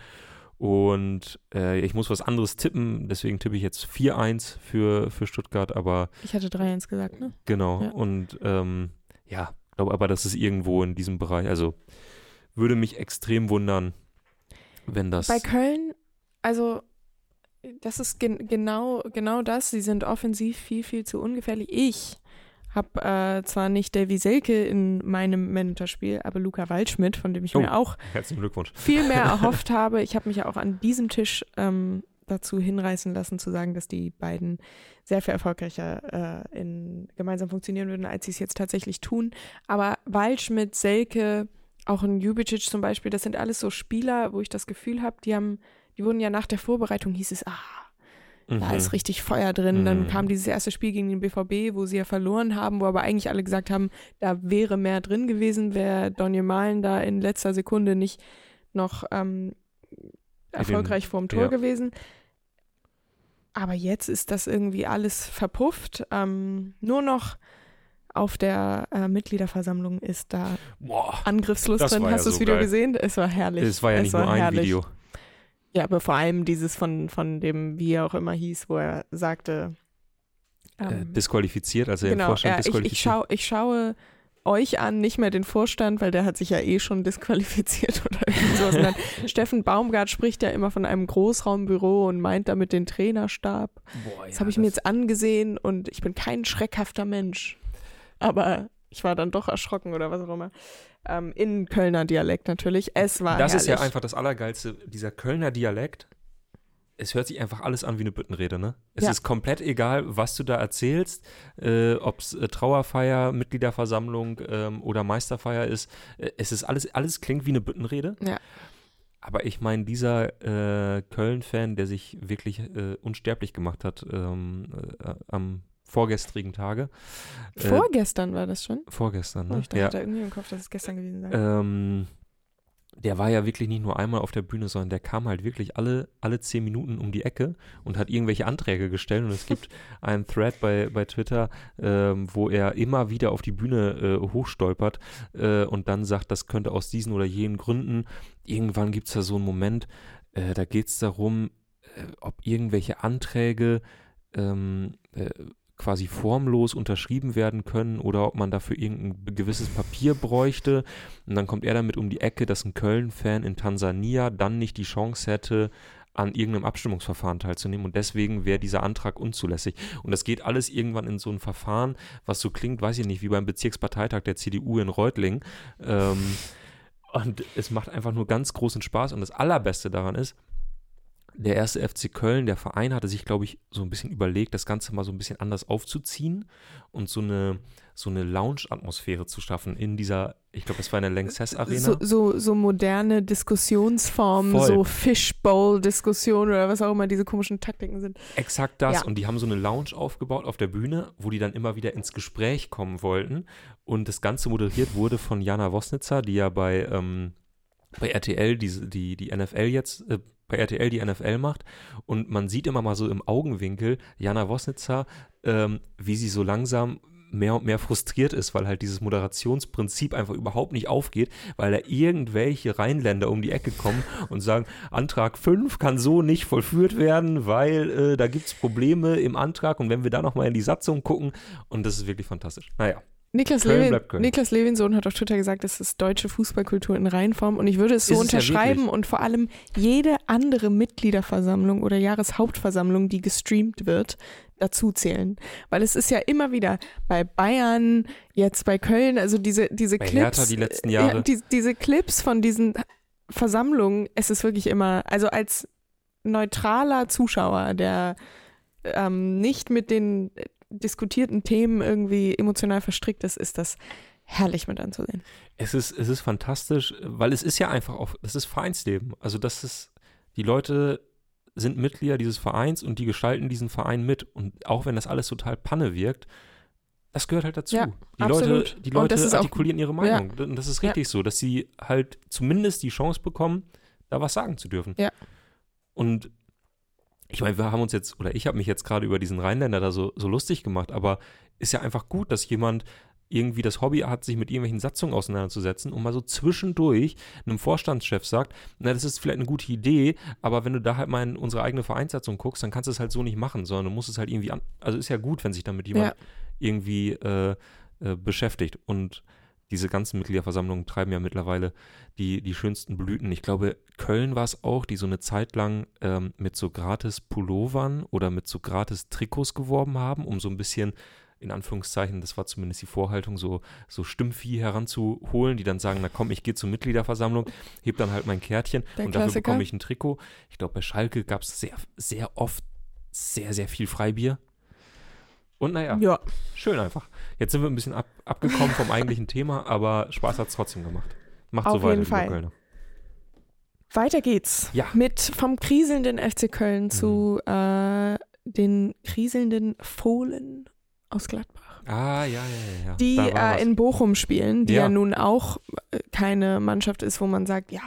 Und äh, ich muss was anderes tippen, deswegen tippe ich jetzt 4-1 für, für Stuttgart, aber. Ich hatte 3-1 gesagt, ne? Genau. Ja. Und ähm, ja, glaube aber, das ist irgendwo in diesem Bereich. Also würde mich extrem wundern, wenn das. Bei Köln, also das ist gen genau, genau das. Sie sind offensiv viel, viel zu ungefährlich. Ich habe äh, zwar nicht Davy Selke in meinem Managerspiel, aber Luca Waldschmidt, von dem ich oh, mir auch herzlichen Glückwunsch. viel mehr erhofft habe. Ich habe mich ja auch an diesem Tisch ähm, dazu hinreißen lassen, zu sagen, dass die beiden sehr viel erfolgreicher äh, in, gemeinsam funktionieren würden, als sie es jetzt tatsächlich tun. Aber Waldschmidt, Selke, auch ein Jubicic zum Beispiel, das sind alles so Spieler, wo ich das Gefühl habe, die haben, die wurden ja nach der Vorbereitung, hieß es, ah, mhm. da ist richtig Feuer drin. Mhm. Dann kam dieses erste Spiel gegen den BVB, wo sie ja verloren haben, wo aber eigentlich alle gesagt haben, da wäre mehr drin gewesen, wäre Donny Malen da in letzter Sekunde nicht noch ähm, erfolgreich vorm Tor ja. gewesen. Aber jetzt ist das irgendwie alles verpufft. Ähm, nur noch auf der äh, Mitgliederversammlung ist da Boah, Angriffslust drin. Hast du das Video geil. gesehen? Es war herrlich. Es war ja es nicht nur ein herrlich. Video. Ja, aber vor allem dieses von, von dem, wie er auch immer hieß, wo er sagte. Äh, ähm, äh, disqualifiziert, also genau, im Vorstand ja, disqualifiziert. Ich, ich, schau, ich schaue euch an, nicht mehr den Vorstand, weil der hat sich ja eh schon disqualifiziert oder sowas. Und dann Steffen Baumgart spricht ja immer von einem Großraumbüro und meint damit den Trainerstab. Boah, ja, das habe ich das mir jetzt angesehen und ich bin kein schreckhafter Mensch. Aber ich war dann doch erschrocken oder was auch immer. Ähm, in Kölner Dialekt natürlich. Es war Das herrlich. ist ja einfach das Allergeilste. Dieser Kölner Dialekt es hört sich einfach alles an wie eine Büttenrede, ne? Es ja. ist komplett egal, was du da erzählst, äh, ob es äh, Trauerfeier, Mitgliederversammlung ähm, oder Meisterfeier ist. Äh, es ist alles, alles klingt wie eine Büttenrede. Ja. Aber ich meine, dieser äh, Köln-Fan, der sich wirklich äh, unsterblich gemacht hat ähm, äh, am vorgestrigen Tage. Vorgestern war das schon? Vorgestern, ne? Oh, ich dachte, ja. irgendwie im Kopf, dass es gestern gewesen sei. Ähm, der war ja wirklich nicht nur einmal auf der Bühne, sondern der kam halt wirklich alle, alle zehn Minuten um die Ecke und hat irgendwelche Anträge gestellt. Und es gibt einen Thread bei, bei Twitter, ähm, wo er immer wieder auf die Bühne äh, hochstolpert äh, und dann sagt, das könnte aus diesen oder jenen Gründen. Irgendwann gibt es da so einen Moment, äh, da geht es darum, äh, ob irgendwelche Anträge ähm, äh, quasi formlos unterschrieben werden können oder ob man dafür irgendein gewisses Papier bräuchte. Und dann kommt er damit um die Ecke, dass ein Köln-Fan in Tansania dann nicht die Chance hätte, an irgendeinem Abstimmungsverfahren teilzunehmen und deswegen wäre dieser Antrag unzulässig. Und das geht alles irgendwann in so ein Verfahren, was so klingt, weiß ich nicht, wie beim Bezirksparteitag der CDU in Reutlingen. Ähm, und es macht einfach nur ganz großen Spaß und das Allerbeste daran ist, der erste FC Köln, der Verein hatte sich, glaube ich, so ein bisschen überlegt, das Ganze mal so ein bisschen anders aufzuziehen und so eine, so eine Lounge-Atmosphäre zu schaffen in dieser, ich glaube, das war in der Lanxess Arena. So, so, so moderne Diskussionsformen, Voll. so Fishbowl-Diskussionen oder was auch immer diese komischen Taktiken sind. Exakt das. Ja. Und die haben so eine Lounge aufgebaut auf der Bühne, wo die dann immer wieder ins Gespräch kommen wollten. Und das Ganze moderiert wurde von Jana Wosnitzer, die ja bei, ähm, bei RTL die, die, die NFL jetzt äh, bei RTL die NFL macht und man sieht immer mal so im Augenwinkel Jana Wosnitzer, ähm, wie sie so langsam mehr und mehr frustriert ist, weil halt dieses Moderationsprinzip einfach überhaupt nicht aufgeht, weil da irgendwelche Rheinländer um die Ecke kommen und sagen, Antrag 5 kann so nicht vollführt werden, weil äh, da gibt es Probleme im Antrag und wenn wir da nochmal in die Satzung gucken und das ist wirklich fantastisch. Naja. Niklas, Levin, Niklas Levinsohn hat auf Twitter gesagt, das ist deutsche Fußballkultur in Reinform und ich würde es so ist unterschreiben ja und vor allem jede andere Mitgliederversammlung oder Jahreshauptversammlung, die gestreamt wird, dazu zählen. Weil es ist ja immer wieder bei Bayern, jetzt bei Köln, also diese, diese bei Clips. Hertha die letzten Jahre. Ja, die, diese Clips von diesen Versammlungen, es ist wirklich immer, also als neutraler Zuschauer, der ähm, nicht mit den diskutierten Themen irgendwie emotional verstrickt ist, ist das herrlich mit anzusehen. Es ist, es ist fantastisch, weil es ist ja einfach auch, das ist Vereinsleben. Also das ist, die Leute sind Mitglieder dieses Vereins und die gestalten diesen Verein mit. Und auch wenn das alles total Panne wirkt, das gehört halt dazu. Ja, die absolut. Leute, die Leute artikulieren auch, ihre Meinung. Ja. Und das ist richtig ja. so, dass sie halt zumindest die Chance bekommen, da was sagen zu dürfen. Ja. Und ich meine, wir haben uns jetzt, oder ich habe mich jetzt gerade über diesen Rheinländer da so, so lustig gemacht, aber ist ja einfach gut, dass jemand irgendwie das Hobby hat, sich mit irgendwelchen Satzungen auseinanderzusetzen und mal so zwischendurch einem Vorstandschef sagt, na, das ist vielleicht eine gute Idee, aber wenn du da halt mal in unsere eigene Vereinssatzung guckst, dann kannst du es halt so nicht machen, sondern du musst es halt irgendwie an, also ist ja gut, wenn sich damit jemand ja. irgendwie äh, äh, beschäftigt und diese ganzen Mitgliederversammlungen treiben ja mittlerweile die, die schönsten Blüten. Ich glaube, Köln war es auch, die so eine Zeit lang ähm, mit so gratis Pullovern oder mit so gratis Trikots geworben haben, um so ein bisschen in Anführungszeichen, das war zumindest die Vorhaltung, so, so Stimmvieh heranzuholen, die dann sagen, na komm, ich gehe zur Mitgliederversammlung, heb dann halt mein Kärtchen Der und dafür Klassiker. bekomme ich ein Trikot. Ich glaube, bei Schalke gab es sehr, sehr oft sehr, sehr viel Freibier. Und naja, Ja. schön einfach. Jetzt sind wir ein bisschen ab, abgekommen vom eigentlichen Thema, aber Spaß hat es trotzdem gemacht. Macht Auf so weiter, jeden Fall. Kölner. Weiter geht's. Ja. Mit vom kriselnden FC Köln zu äh, den kriselnden Fohlen aus Gladbach. Ah, ja, ja, ja. Die äh, in Bochum spielen, die ja. Ja. nun auch äh, keine Mannschaft ist, wo man sagt, ja,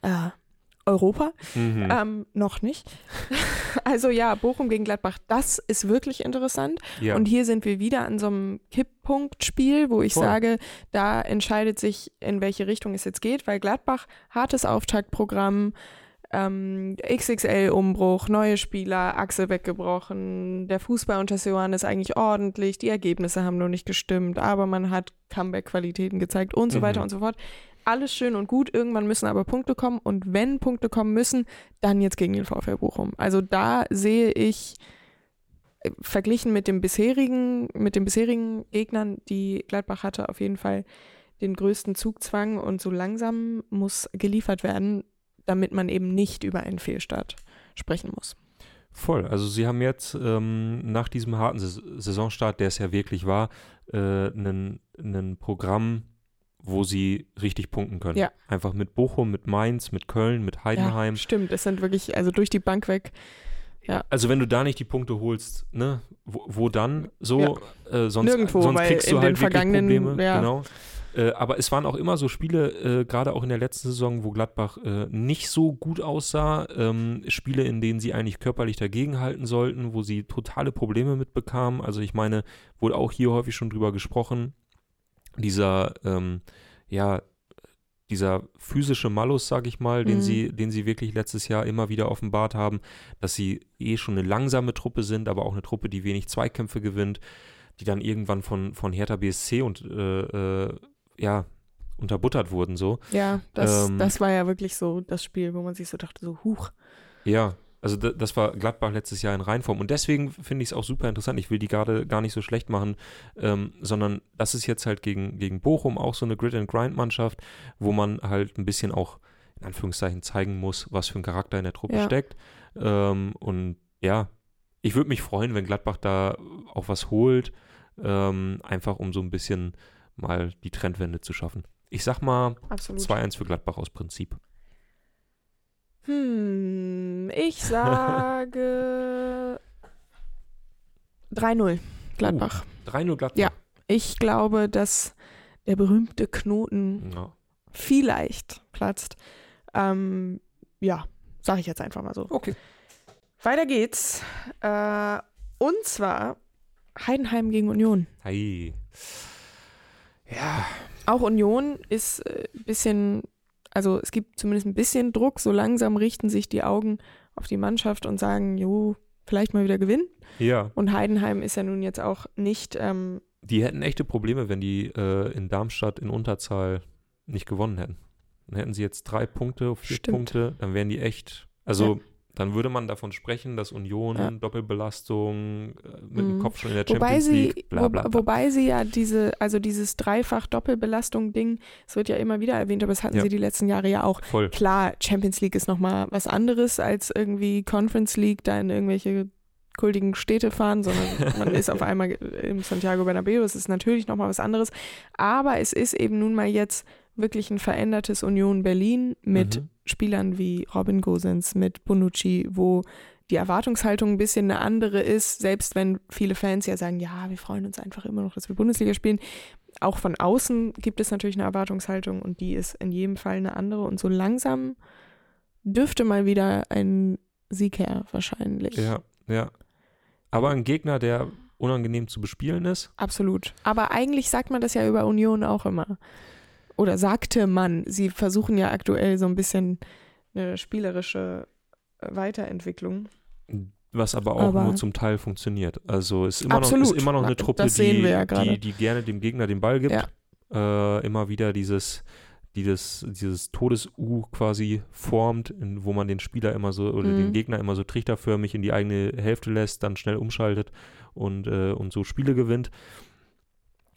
äh, Europa. Mhm. Ähm, noch nicht. also ja, Bochum gegen Gladbach, das ist wirklich interessant. ja. Und hier sind wir wieder an so einem Kipppunktspiel, wo ich Voll. sage, da entscheidet sich, in welche Richtung es jetzt geht, weil Gladbach hartes Auftaktprogramm, ähm, XXL-Umbruch, neue Spieler, Achse weggebrochen, der Fußball unter Seoane ist eigentlich ordentlich, die Ergebnisse haben noch nicht gestimmt, aber man hat Comeback-Qualitäten gezeigt und so Mhm. weiter und so fort. Alles schön und gut, irgendwann müssen aber Punkte kommen und wenn Punkte kommen müssen, dann jetzt gegen den VfL Bochum. Also da sehe ich äh, verglichen mit dem bisherigen, mit den bisherigen Gegnern, die Gladbach hatte, auf jeden Fall den größten Zugzwang und so langsam muss geliefert werden, damit man eben nicht über einen Fehlstart sprechen muss. Voll. Also sie haben jetzt ähm, nach diesem harten Sais- Saisonstart, der es ja wirklich war, äh, ein ein Programm, wo sie richtig punkten können. Ja. Einfach mit Bochum, mit Mainz, mit Köln, mit Heidenheim. Ja, stimmt, es sind wirklich, also durch die Bank weg. Also wenn du da nicht die Punkte holst, ne, wo, wo dann so? Äh, sonst Nirgendwo, sonst kriegst in du halt den wirklich vergangenen- Probleme. ja. Genau. Äh, aber es waren auch immer so Spiele, äh, gerade auch in der letzten Saison, wo Gladbach äh, nicht so gut aussah. Ähm, Spiele, in denen sie eigentlich körperlich dagegenhalten sollten, wo sie totale Probleme mitbekamen. Also ich meine, wurde auch hier häufig schon drüber gesprochen. Dieser, ähm, ja, dieser physische Malus, sag ich mal, den Mhm. sie, den sie wirklich letztes Jahr immer wieder offenbart haben, dass sie eh schon eine langsame Truppe sind, aber auch eine Truppe, die wenig Zweikämpfe gewinnt, die dann irgendwann von, von Hertha BSC und äh, äh, ja, unterbuttert wurden so. Ja, das, Ähm, das war ja wirklich so das Spiel, wo man sich so dachte, so huch. Ja, also da, das war Gladbach letztes Jahr in Reinform. Und deswegen finde ich es auch super interessant. Ich will die gerade gar nicht so schlecht machen, ähm, sondern das ist jetzt halt gegen, gegen Bochum auch so eine Grid-and-Grind-Mannschaft, wo man halt ein bisschen auch in Anführungszeichen zeigen muss, was für ein Charakter in der Truppe Ja. steckt. Ähm, und ja, ich würde mich freuen, wenn Gladbach da auch was holt, ähm, einfach um so ein bisschen mal die Trendwende zu schaffen. Ich sag mal Absolut. 2-1 für Gladbach aus Prinzip. Hm, ich sage 3-0 Gladbach. 3-0 Gladbach. Ja. Ich glaube, dass der berühmte Knoten ja. vielleicht platzt. Ähm, ja, sage ich jetzt einfach mal so. Okay. Weiter geht's. Äh, und zwar Heidenheim gegen Union. Hey. Ja, Auch Union ist ein bisschen, also es gibt zumindest ein bisschen Druck. So langsam richten sich die Augen auf die Mannschaft und sagen, jo, vielleicht mal wieder gewinnen. ja. Und Heidenheim ist ja nun jetzt auch nicht, ähm, Die hätten echte Probleme, wenn die äh, in Darmstadt in Unterzahl nicht gewonnen hätten. Dann hätten sie jetzt drei Punkte, vier Stimmt. Punkte, dann wären die echt, also dann würde man davon sprechen, dass Union Ja. Doppelbelastung äh, mit dem Mhm. Kopf schon in der wobei Champions sie, League, bla bla bla. wobei sie ja diese, also dieses Dreifach-Doppelbelastung-Ding, es wird ja immer wieder erwähnt, aber das hatten Ja. sie die letzten Jahre ja auch. Voll. Klar, Champions League ist nochmal was anderes als irgendwie Conference League, da in irgendwelche kultigen Städte fahren, sondern man ist auf einmal im Santiago Bernabeu, das ist natürlich nochmal was anderes. Aber es ist eben nun mal jetzt wirklich ein verändertes Union Berlin mit Mhm. Spielern wie Robin Gosens, mit Bonucci, wo die Erwartungshaltung ein bisschen eine andere ist, selbst wenn viele Fans ja sagen, ja, wir freuen uns einfach immer noch, dass wir Bundesliga spielen. Auch von außen gibt es natürlich eine Erwartungshaltung und die ist in jedem Fall eine andere. Und so langsam dürfte mal wieder ein Sieg her, wahrscheinlich. Ja, ja. Aber ein Gegner, der unangenehm zu bespielen ist. Absolut. Aber eigentlich sagt man das ja über Union auch immer. Oder sagte man, sie versuchen ja aktuell so ein bisschen eine spielerische äh, Weiterentwicklung. Was aber auch Aber- nur zum Teil funktioniert. Also ist immer, noch, ist immer noch eine Truppe, die, ja die, die gerne dem Gegner den Ball gibt. Ja. Äh, immer wieder dieses, die das, dieses Todes-U quasi formt, in, wo man den Spieler immer so oder den Mhm. Gegner immer so trichterförmig in die eigene Hälfte lässt, dann schnell umschaltet und, äh, und so Spiele gewinnt.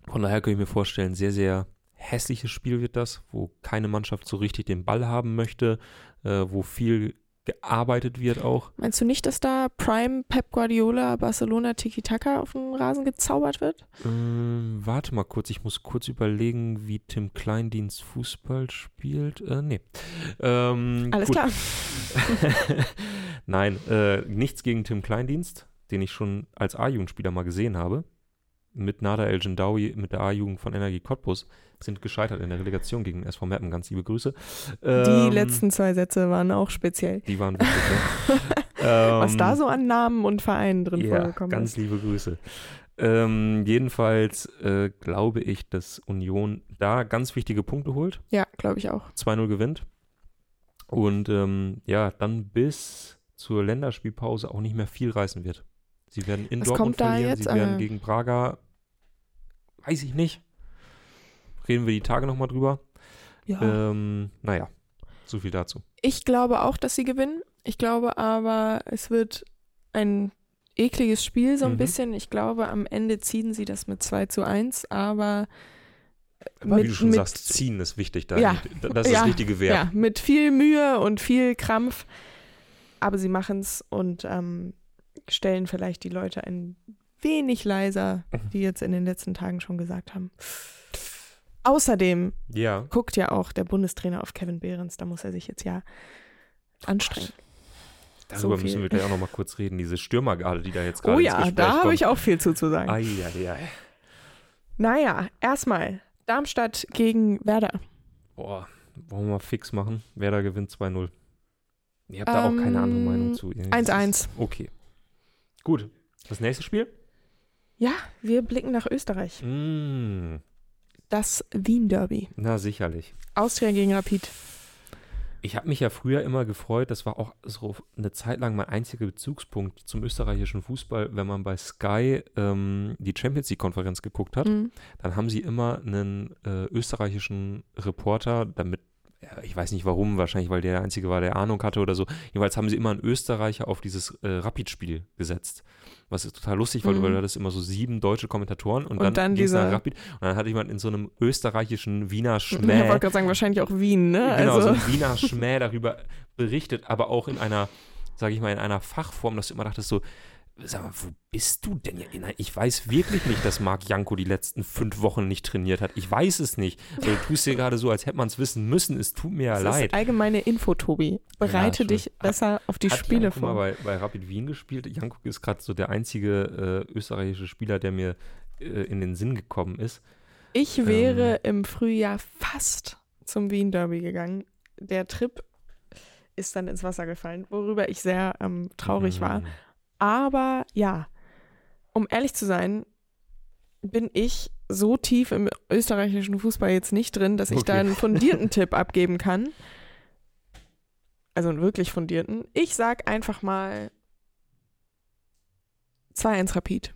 Von daher kann ich mir vorstellen, sehr, sehr hässliches Spiel wird das, wo keine Mannschaft so richtig den Ball haben möchte, äh, wo viel gearbeitet wird auch. Meinst du nicht, dass da Prime Pep Guardiola Barcelona Tiki-Taka auf den Rasen gezaubert wird? Ähm, warte mal kurz, ich muss kurz überlegen, wie Tim Kleindienst Fußball spielt. Äh, nee. Ähm, Alles gut. klar. Nein, äh, nichts gegen Tim Kleindienst, den ich schon als A-Jugendspieler mal gesehen habe. Mit Nada El Jendawi, mit der A-Jugend von Energie Cottbus, sind gescheitert in der Relegation gegen SV Meppen. Ganz liebe Grüße. Die Ähm, letzten zwei Sätze waren auch speziell. Die waren wirklich, ne? Was Ähm, da so an Namen und Vereinen drin ja, vorgekommen ganz ist. liebe Grüße. Ähm, jedenfalls äh, glaube ich, dass Union da ganz wichtige Punkte holt. Ja, glaube ich auch. 2-0 gewinnt. Und ähm, ja, dann bis zur Länderspielpause auch nicht mehr viel reißen wird. Sie werden in Was Dortmund kommt da verlieren, sie werden Äh, gegen Braga, weiß ich nicht. Reden wir die Tage nochmal drüber. Ja. Ähm, naja, so viel dazu. Ich glaube auch, dass sie gewinnen. Ich glaube aber, es wird ein ekliges Spiel so ein Mhm. bisschen. Ich glaube, am Ende ziehen sie das mit 2 zu 1, aber Aber mit, wie du schon mit, sagst, ziehen ist wichtig da. Ja. Das ist Ja, das richtige Verb. ja, mit viel Mühe und viel Krampf. Aber sie machen es und ähm, stellen vielleicht die Leute ein wenig leiser, Mhm. die jetzt in den letzten Tagen schon gesagt haben. Außerdem Ja. guckt ja auch der Bundestrainer auf Kevin Behrens, da muss er sich jetzt ja anstrengen. Darüber So müssen wir gleich auch nochmal kurz reden. Diese Stürmergarde, die da jetzt gerade Oh ja, da habe ich auch viel zuzusagen. Ei, ei, ei. Naja, erstmal Darmstadt gegen Werder. Boah, wollen wir mal fix machen? Werder gewinnt 2-0. Ihr habt da auch keine andere Ähm, Meinung zu. 1-1. Okay. Gut. Das nächste Spiel? Ja, wir blicken nach Österreich. Mm, Das Wien-Derby. na, sicherlich. Austria gegen Rapid. Ich habe mich ja früher immer gefreut, das war auch so eine Zeit lang mein einziger Bezugspunkt zum österreichischen Fußball, wenn man bei Sky ähm, die Champions League-Konferenz geguckt hat. Mhm. dann haben sie immer einen äh, österreichischen Reporter, damit, ja, ich weiß nicht warum, wahrscheinlich weil der der Einzige war, der Ahnung hatte oder so. Jedenfalls haben sie immer einen Österreicher auf dieses äh, Rapid-Spiel gesetzt. Was ist total lustig, weil, Mhm. weil du hattest immer so sieben deutsche Kommentatoren und, Und dann, dann dieser- Rapid und dann hatte jemand in so einem österreichischen Wiener Ich Schmäh wollte gerade sagen, wahrscheinlich auch Wien, ne? genau, also, so ein Wiener Schmäh darüber berichtet, aber auch in einer, sage ich mal, in einer Fachform, dass du immer dachtest so, sag mal, wo bist du denn? Ich weiß wirklich nicht, dass Marc Janko die letzten fünf Wochen nicht trainiert hat. Ich weiß es nicht. Also, du tust dir gerade so, als hätte man es wissen müssen. Es tut mir ja das leid. ist allgeile Info, Tobi. Bereite schon. dich besser auf die Hat Spiele Janko mal vor. bei, bei Rapid Wien gespielt. Janko ist gerade so der einzige äh, österreichische Spieler, der mir äh, in den Sinn gekommen ist. Ich wäre im Frühjahr fast zum Wien-Derby gegangen. Der Trip ist dann ins Wasser gefallen, worüber ich sehr ähm, traurig war. Aber ja, um ehrlich zu sein, bin ich so tief im österreichischen Fußball jetzt nicht drin, dass ich Okay. da einen fundierten Tipp abgeben kann. Also einen wirklich fundierten. Ich sag einfach mal 2-1 Rapid.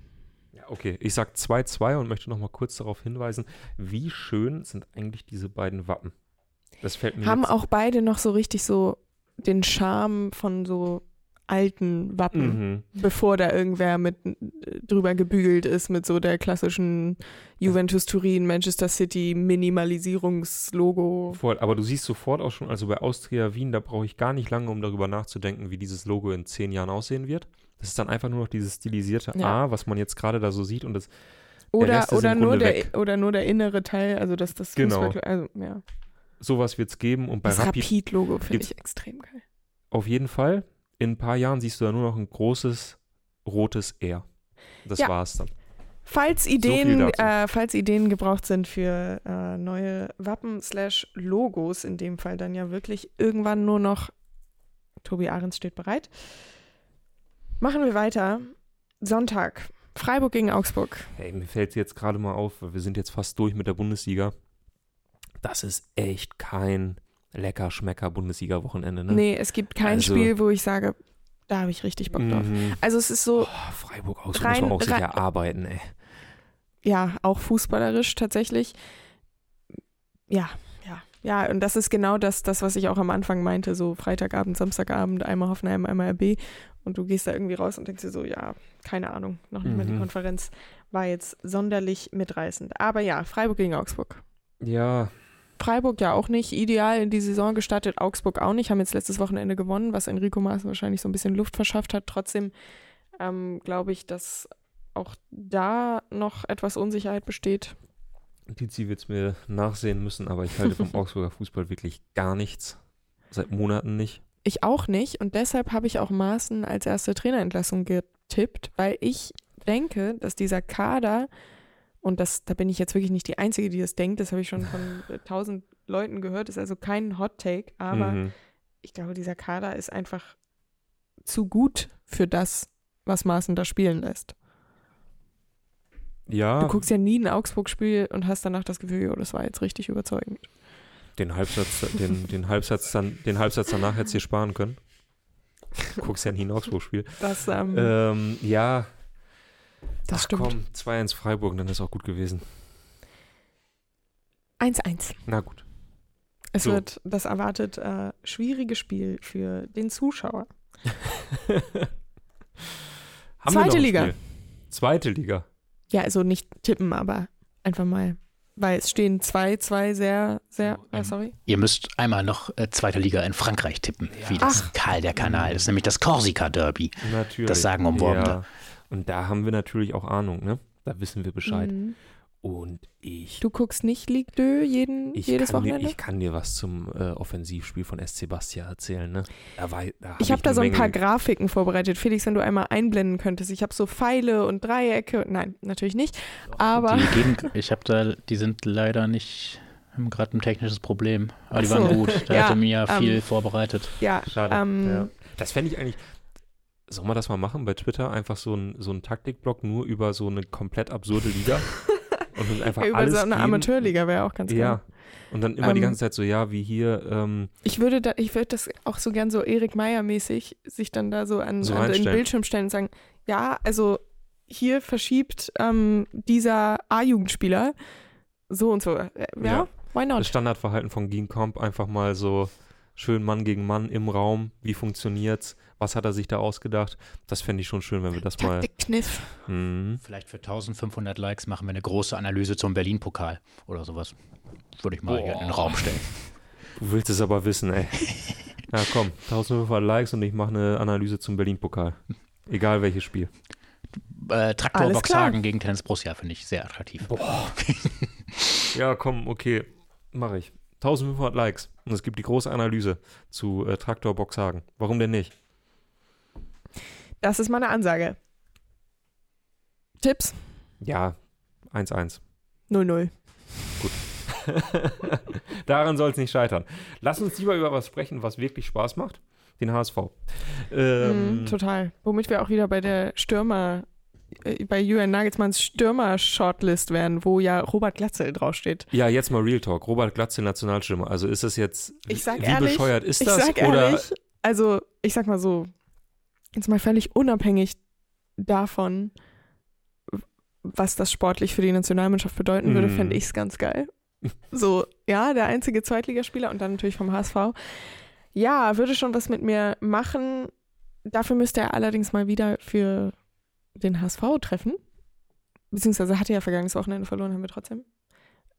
Ja, okay, ich sag 2-2 und möchte noch mal kurz darauf hinweisen, wie schön sind eigentlich diese beiden Wappen. Das fällt mir Haben auch beide noch so richtig so den Charme von so alten Wappen, Mhm. bevor da irgendwer mit äh, drüber gebügelt ist mit so der klassischen Juventus Turin, Manchester City Minimalisierungslogo. Voll, aber du siehst sofort auch schon, also bei Austria Wien, da brauche ich gar nicht lange, um darüber nachzudenken, wie dieses Logo in zehn Jahren aussehen wird. Das ist dann einfach nur noch dieses stilisierte Ja. A, was man jetzt gerade da so sieht und das Oder, oder, nur der, weg. oder nur der innere Teil, also dass das Genau. Fußball, also ja. sowas wird es geben und bei Das Rapid Rapid-Logo finde gibt's- ich extrem geil. auf jeden Fall. In ein paar Jahren siehst du da nur noch ein großes rotes R. Das Ja. war's dann. Falls Ideen, dazu. äh, falls Ideen gebraucht sind für äh, neue Wappen slash Logos, in dem Fall dann ja wirklich irgendwann nur noch Tobi Ahrens steht bereit. Machen wir weiter. Sonntag. Freiburg gegen Augsburg. Hey, mir fällt jetzt gerade mal auf, weil wir sind jetzt fast durch mit der Bundesliga. Das ist echt kein lecker Schmecker Bundesliga-Wochenende, ne? Nee, es gibt kein Also- Spiel, wo ich sage, da habe ich richtig Bock drauf. Mhm. Also es ist so, Oh, Freiburg Augsburg Rein- muss man auch rein- erarbeiten, ey. ja, auch fußballerisch tatsächlich. Ja, ja. Ja, und das ist genau das, das, was ich auch am Anfang meinte, so Freitagabend, Samstagabend, einmal Hoffenheim, einmal RB und du gehst da irgendwie raus und denkst dir so, ja, keine Ahnung, noch nicht mal die Mhm. Konferenz war jetzt sonderlich mitreißend. Aber ja, Freiburg gegen Augsburg. Ja, Freiburg ja auch nicht ideal in die Saison gestartet, Augsburg auch nicht, haben jetzt letztes Wochenende gewonnen, was Enrico Maaßen wahrscheinlich so ein bisschen Luft verschafft hat. Trotzdem ähm, glaube ich, dass auch da noch etwas Unsicherheit besteht. Tizi wird es mir nachsehen müssen, aber ich halte vom Augsburger Fußball wirklich gar nichts. Seit Monaten nicht. Ich auch nicht und deshalb habe ich auch Maaßen als erste Trainerentlassung getippt, weil ich denke, dass dieser Kader, und das, da bin ich jetzt wirklich nicht die Einzige, die das denkt, das habe ich schon von äh, tausend Leuten gehört, ist also kein Hot Take, aber Mhm. ich glaube, dieser Kader ist einfach zu gut für das, was Maaßen da spielen lässt. Ja, Du guckst ja nie ein Augsburg-Spiel und hast danach das Gefühl, oh, das war jetzt richtig überzeugend. den Halbsatz, den, den Halbsatz dann, den Halbsatz danach hättest du dir sparen können. Guckst ja nie ein Augsburg-Spiel. Das, ähm, Ähm, ja, das ach stimmt. komm, 2-1 Freiburg, dann ist auch gut gewesen. 1-1. Na gut. Es So. wird das erwartet äh, schwierige Spiel für den Zuschauer. Haben Zweite wir noch ein Liga. Spiel? Zweite Liga. Ja, also nicht tippen, aber einfach mal. Weil es stehen zwei, zwei sehr, sehr. Äh, ähm, sorry. Ihr müsst einmal noch äh, zweite Liga in Frankreich tippen, wie das Ach. Karl der Kanal. Das ist nämlich das Korsika-Derby. Natürlich. Das Sagenumworbene. Ja. Und da haben wir natürlich auch Ahnung, ne? Da wissen wir Bescheid. Mhm. Und ich, Du guckst nicht Ligue 2 jeden, ich, jedes kann dir, Wochenende? ich kann dir was zum äh, Offensivspiel von SC Bastia erzählen, ne? Da war, da Ich habe da so ein Menge- paar Grafiken vorbereitet. Felix, wenn du einmal einblenden könntest. Ich habe so Pfeile und Dreiecke. Nein, natürlich nicht. Aber Die geben, ich habe da, die sind leider nicht, haben gerade ein technisches Problem. Aber die Ach so. waren gut. Da Ja, hatte mir ja viel ähm, vorbereitet. ja, Schade. ähm, ja. Das fände ich eigentlich. Soll man das mal machen bei Twitter? Einfach so ein, so ein Taktikblock nur über so eine komplett absurde Liga. und uns einfach über alles so eine geben. Amateurliga wäre auch ganz geil. Ja. Und dann immer die Ähm, ganze Zeit so, ja, wie hier, ähm, Ich würde da, ich würde das auch so gern so Erik Meyer-mäßig sich dann da so an, So an den. Bildschirm stellen und sagen, ja, also hier verschiebt ähm, dieser A-Jugendspieler so und so. Äh, Ja, Ja. why das not? Standardverhalten von Gene Comp einfach mal so schön Mann gegen Mann im Raum. Wie funktioniert's? Was hat er sich da ausgedacht? Das fände ich schon schön, wenn wir das mal. Taktikkniff. Mhm. Vielleicht für 1500 Likes machen wir eine große Analyse zum Berlin-Pokal oder sowas. Würde ich mal Boah. hier in den Raum stellen. Du willst es aber wissen, ey. Ja, komm, 1500 Likes und ich mache eine Analyse zum Berlin-Pokal. Egal welches Spiel. Äh, Traktor. Boxhagen gegen Tennis Borussia finde ich sehr attraktiv. Ja, komm, okay. Mache ich. 1500 Likes. Und es gibt die große Analyse zu äh, Traktor Boxhagen. Warum denn nicht? Das ist meine Ansage. Tipps? Ja, 1-1. 0-0. Daran soll es nicht scheitern. Lass uns lieber über was sprechen, was wirklich Spaß macht. Den HSV. Ähm, Mhm, total. Womit wir auch wieder bei der Stürmer, äh, bei Julian Nagelsmanns Stürmer-Shortlist wären, wo ja Robert Glatzel draufsteht. ja, jetzt mal Real Talk. Robert Glatze, Nationalstürmer. Also ist das jetzt, Ich sag wie ehrlich, bescheuert ist Ich das? sag Oder ehrlich, also ich sag mal so, jetzt mal völlig unabhängig davon, was das sportlich für die Nationalmannschaft bedeuten würde, Mm. fände ich es ganz geil. So, ja, der einzige Zweitligaspieler und dann natürlich vom HSV. Ja, würde schon was mit mir machen. Dafür müsste er allerdings mal wieder für den HSV treffen. Beziehungsweise hatte er ja vergangenes Wochenende verloren, haben wir trotzdem.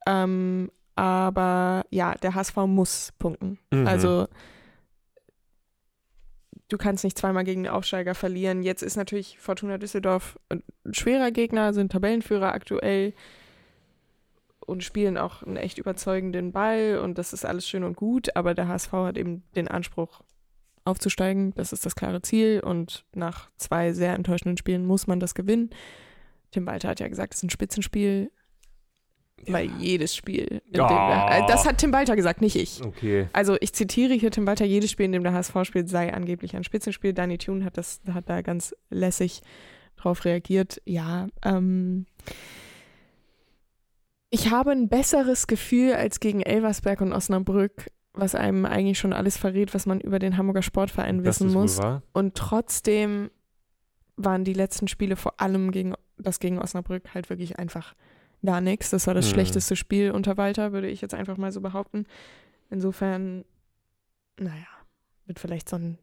Ähm, aber ja, der HSV muss punkten. Mhm. Also du kannst nicht zweimal gegen den Aufsteiger verlieren. Jetzt ist natürlich Fortuna Düsseldorf ein schwerer Gegner, sind Tabellenführer aktuell und spielen auch einen echt überzeugenden Ball und das ist alles schön und gut, aber der HSV hat eben den Anspruch aufzusteigen. Das ist das klare Ziel und nach zwei sehr enttäuschenden Spielen muss man das gewinnen. Tim Walter hat ja gesagt, es ist ein Spitzenspiel, weil jedes Spiel, in Ja. dem der, das hat Tim Walter gesagt, nicht ich. Okay. Also ich zitiere hier Tim Walter, jedes Spiel, in dem der HSV spielt, sei angeblich ein Spitzenspiel. Danny Thune hat, das, hat da ganz lässig drauf reagiert. Ja, ähm, ich habe ein besseres Gefühl als gegen Elversberg und Osnabrück, was einem eigentlich schon alles verrät, was man über den Hamburger Sportverein Das wissen muss. Und trotzdem waren die letzten Spiele vor allem gegen das gegen Osnabrück halt wirklich einfach gar nichts. Das war das Mhm. schlechteste Spiel unter Walter, würde ich jetzt einfach mal so behaupten. Insofern, naja, wird vielleicht so ein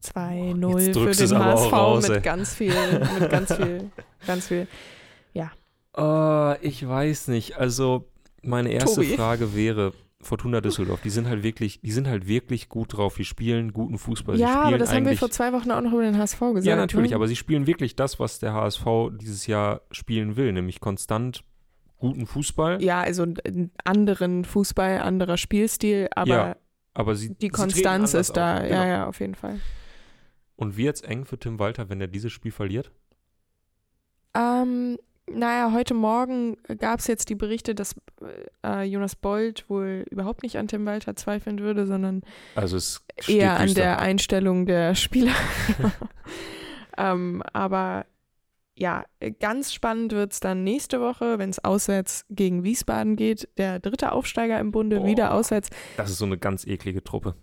2-0 jetzt für den HSV raus, mit ganz viel, mit ganz viel, ganz viel. Oh, ich weiß nicht. Also, meine erste Tobi. Frage wäre, Fortuna Düsseldorf, die sind halt wirklich, die sind halt wirklich gut drauf. Die spielen guten Fußball. ja, aber das haben wir vor zwei Wochen auch noch über den HSV gesagt. Ja, natürlich, ne? aber sie spielen wirklich das, was der HSV dieses Jahr spielen will, nämlich konstant guten Fußball. Ja, also einen anderen Fußball, anderer Spielstil, aber Ja, Aber sie, die Konstanz ist da. auf. Ja, Genau. ja, auf jeden Fall. Und wird es eng für Tim Walter, wenn er dieses Spiel verliert? Ähm, naja, heute Morgen gab es jetzt die Berichte, dass äh, Jonas Bold wohl überhaupt nicht an Tim Walter zweifeln würde, sondern Also eher an der Einstellung der Spieler. ähm, aber ja, ganz spannend wird es dann nächste Woche, wenn es auswärts gegen Wiesbaden geht. Der dritte Aufsteiger im Bunde, Boah. wieder auswärts. Das ist so eine ganz eklige Truppe.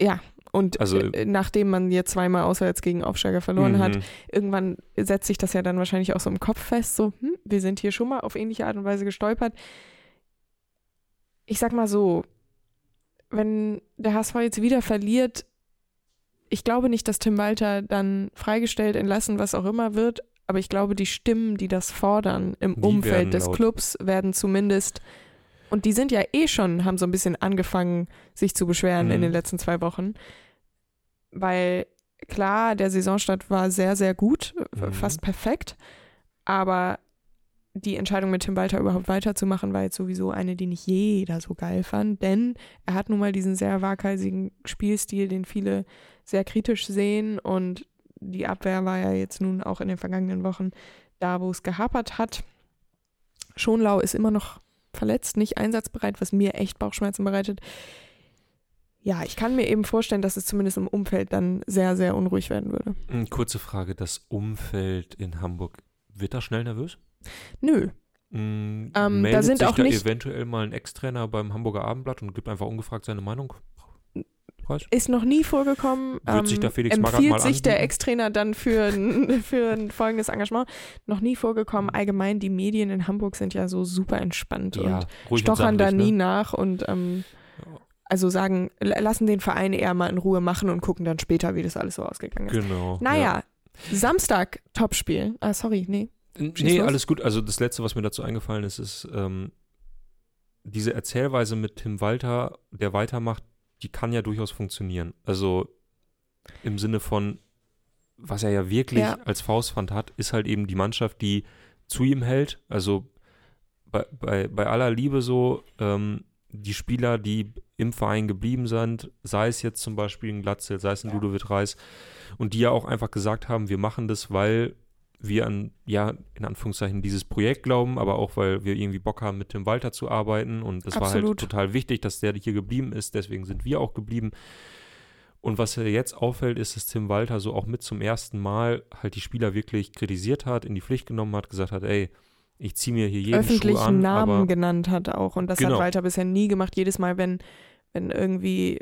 Ja, und Also- äh, nachdem man jetzt zweimal auswärts gegen Aufsteiger verloren hat, Mhm. irgendwann setzt sich das ja dann wahrscheinlich auch so im Kopf fest, so, hm, wir sind hier schon mal auf ähnliche Art und Weise gestolpert. Ich sag mal so, wenn der HSV jetzt wieder verliert, ich glaube nicht, dass Tim Walter dann freigestellt, entlassen, was auch immer wird, aber ich glaube, die Stimmen, die das fordern im Die Umfeld des laut. Clubs, werden zumindest, und die sind ja eh schon, haben so ein bisschen angefangen, sich zu beschweren in Mhm. den letzten zwei Wochen, weil klar, der Saisonstart war sehr, sehr gut, äh, Mhm. fast perfekt, aber die Entscheidung mit Tim Walter überhaupt weiterzumachen war jetzt sowieso eine, die nicht jeder so geil fand, denn er hat nun mal diesen sehr waghalsigen Spielstil, den viele sehr kritisch sehen und die Abwehr war ja jetzt nun auch in den vergangenen Wochen da, wo es gehapert hat. Schonlau ist immer noch verletzt, nicht einsatzbereit, was mir echt Bauchschmerzen bereitet. Ja, ich kann mir eben vorstellen, dass es zumindest im Umfeld dann sehr, sehr unruhig werden würde. Eine Kurze Frage, das Umfeld in Hamburg, wird da schnell nervös? Nö, Mm, Ähm, da meldet sind sich auch da nicht- eventuell mal ein Ex-Trainer beim Hamburger Abendblatt und gibt einfach ungefragt seine Meinung? Preis? ist noch nie vorgekommen. Wird sich da Felix Magath empfiehlt mal sich der? Ex-Trainer dann für ein, für ein folgendes Engagement. Noch nie vorgekommen. Allgemein, die Medien in Hamburg sind ja so super entspannt und ruhig und stochern da sachlich, nie ne? nach und ähm, Ja. also sagen, lassen den Verein eher mal in Ruhe machen und gucken dann später, wie das alles so ausgegangen ist. Genau. Naja, Samstag Topspiel. Ah, sorry, nee. Schieß Nee, los. alles gut. Also das Letzte, was mir dazu eingefallen ist, ist ähm, diese Erzählweise mit Tim Walter, der weitermacht, die kann ja durchaus funktionieren. Also im Sinne von, was er ja wirklich Ja. als Faustpfand hat, ist halt eben die Mannschaft, die zu ihm hält. Also bei, bei, bei aller Liebe so, ähm, die Spieler, die im Verein geblieben sind, sei es jetzt zum Beispiel ein Glatzel, sei es ein Ludovic Reis, und die ja auch einfach gesagt haben, wir machen das, weil wir an, ja, in Anführungszeichen dieses Projekt glauben, aber auch, weil wir irgendwie Bock haben, mit Tim Walter zu arbeiten. Und es war halt Absolut. total wichtig, dass der hier geblieben ist. Deswegen sind wir auch geblieben. Und was jetzt auffällt, ist, dass Tim Walter so auch mit zum ersten Mal halt die Spieler wirklich kritisiert hat, in die Pflicht genommen hat, gesagt hat, ey, ich ziehe mir hier jeden Schuh öffentlichen an, Namen genannt hat auch. Und das Genau. hat Walter bisher nie gemacht. Jedes Mal, wenn, wenn irgendwie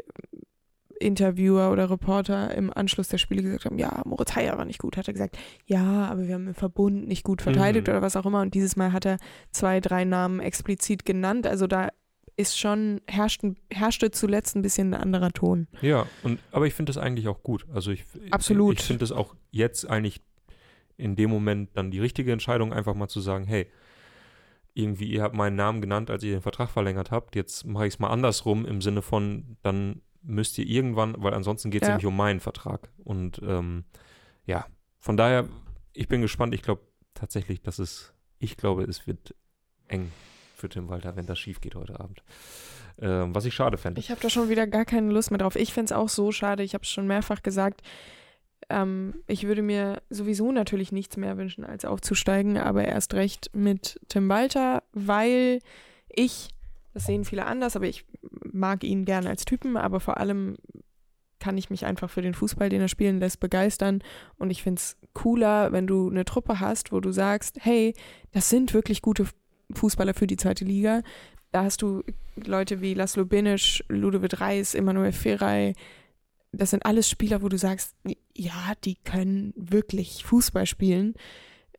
Interviewer oder Reporter im Anschluss der Spiele gesagt haben, ja, Moritz Heyer war nicht gut, hat er gesagt, ja, aber wir haben im Verbund nicht gut verteidigt Mhm. oder was auch immer. Und dieses Mal hat er zwei, drei Namen explizit genannt. Also da ist schon, herrscht, herrschte zuletzt ein bisschen ein anderer Ton. Ja, und, aber ich finde das eigentlich auch gut. Also ich, Absolut. ich, ich finde es auch jetzt eigentlich in dem Moment dann die richtige Entscheidung, einfach mal zu sagen, hey, irgendwie, ihr habt meinen Namen genannt, als ihr den Vertrag verlängert habt, jetzt mache ich es mal andersrum im Sinne von, dann müsst ihr irgendwann, weil ansonsten geht es Ja. nämlich um meinen Vertrag. Und ähm, ja, von daher, ich bin gespannt. Ich glaube tatsächlich, dass es, ich glaube, es wird eng für Tim Walter, wenn das schief geht heute Abend. Ähm, was ich schade fände. Ich habe da schon wieder gar keine Lust mehr drauf. Ich finde es auch so schade. Ich habe es schon mehrfach gesagt. Ähm, ich würde mir sowieso natürlich nichts mehr wünschen, als aufzusteigen, aber erst recht mit Tim Walter, weil ich, das sehen viele anders, aber ich mag ihn gern als Typen, aber vor allem kann ich mich einfach für den Fußball, den er spielen lässt, begeistern. Und ich finde es cooler, wenn du eine Truppe hast, wo du sagst, hey, das sind wirklich gute Fußballer für die zweite Liga. Da hast du Leute wie Laszlo Binic, Ludovic Reis, Emanuel Ferrei. Das sind alles Spieler, wo du sagst, ja, die können wirklich Fußball spielen.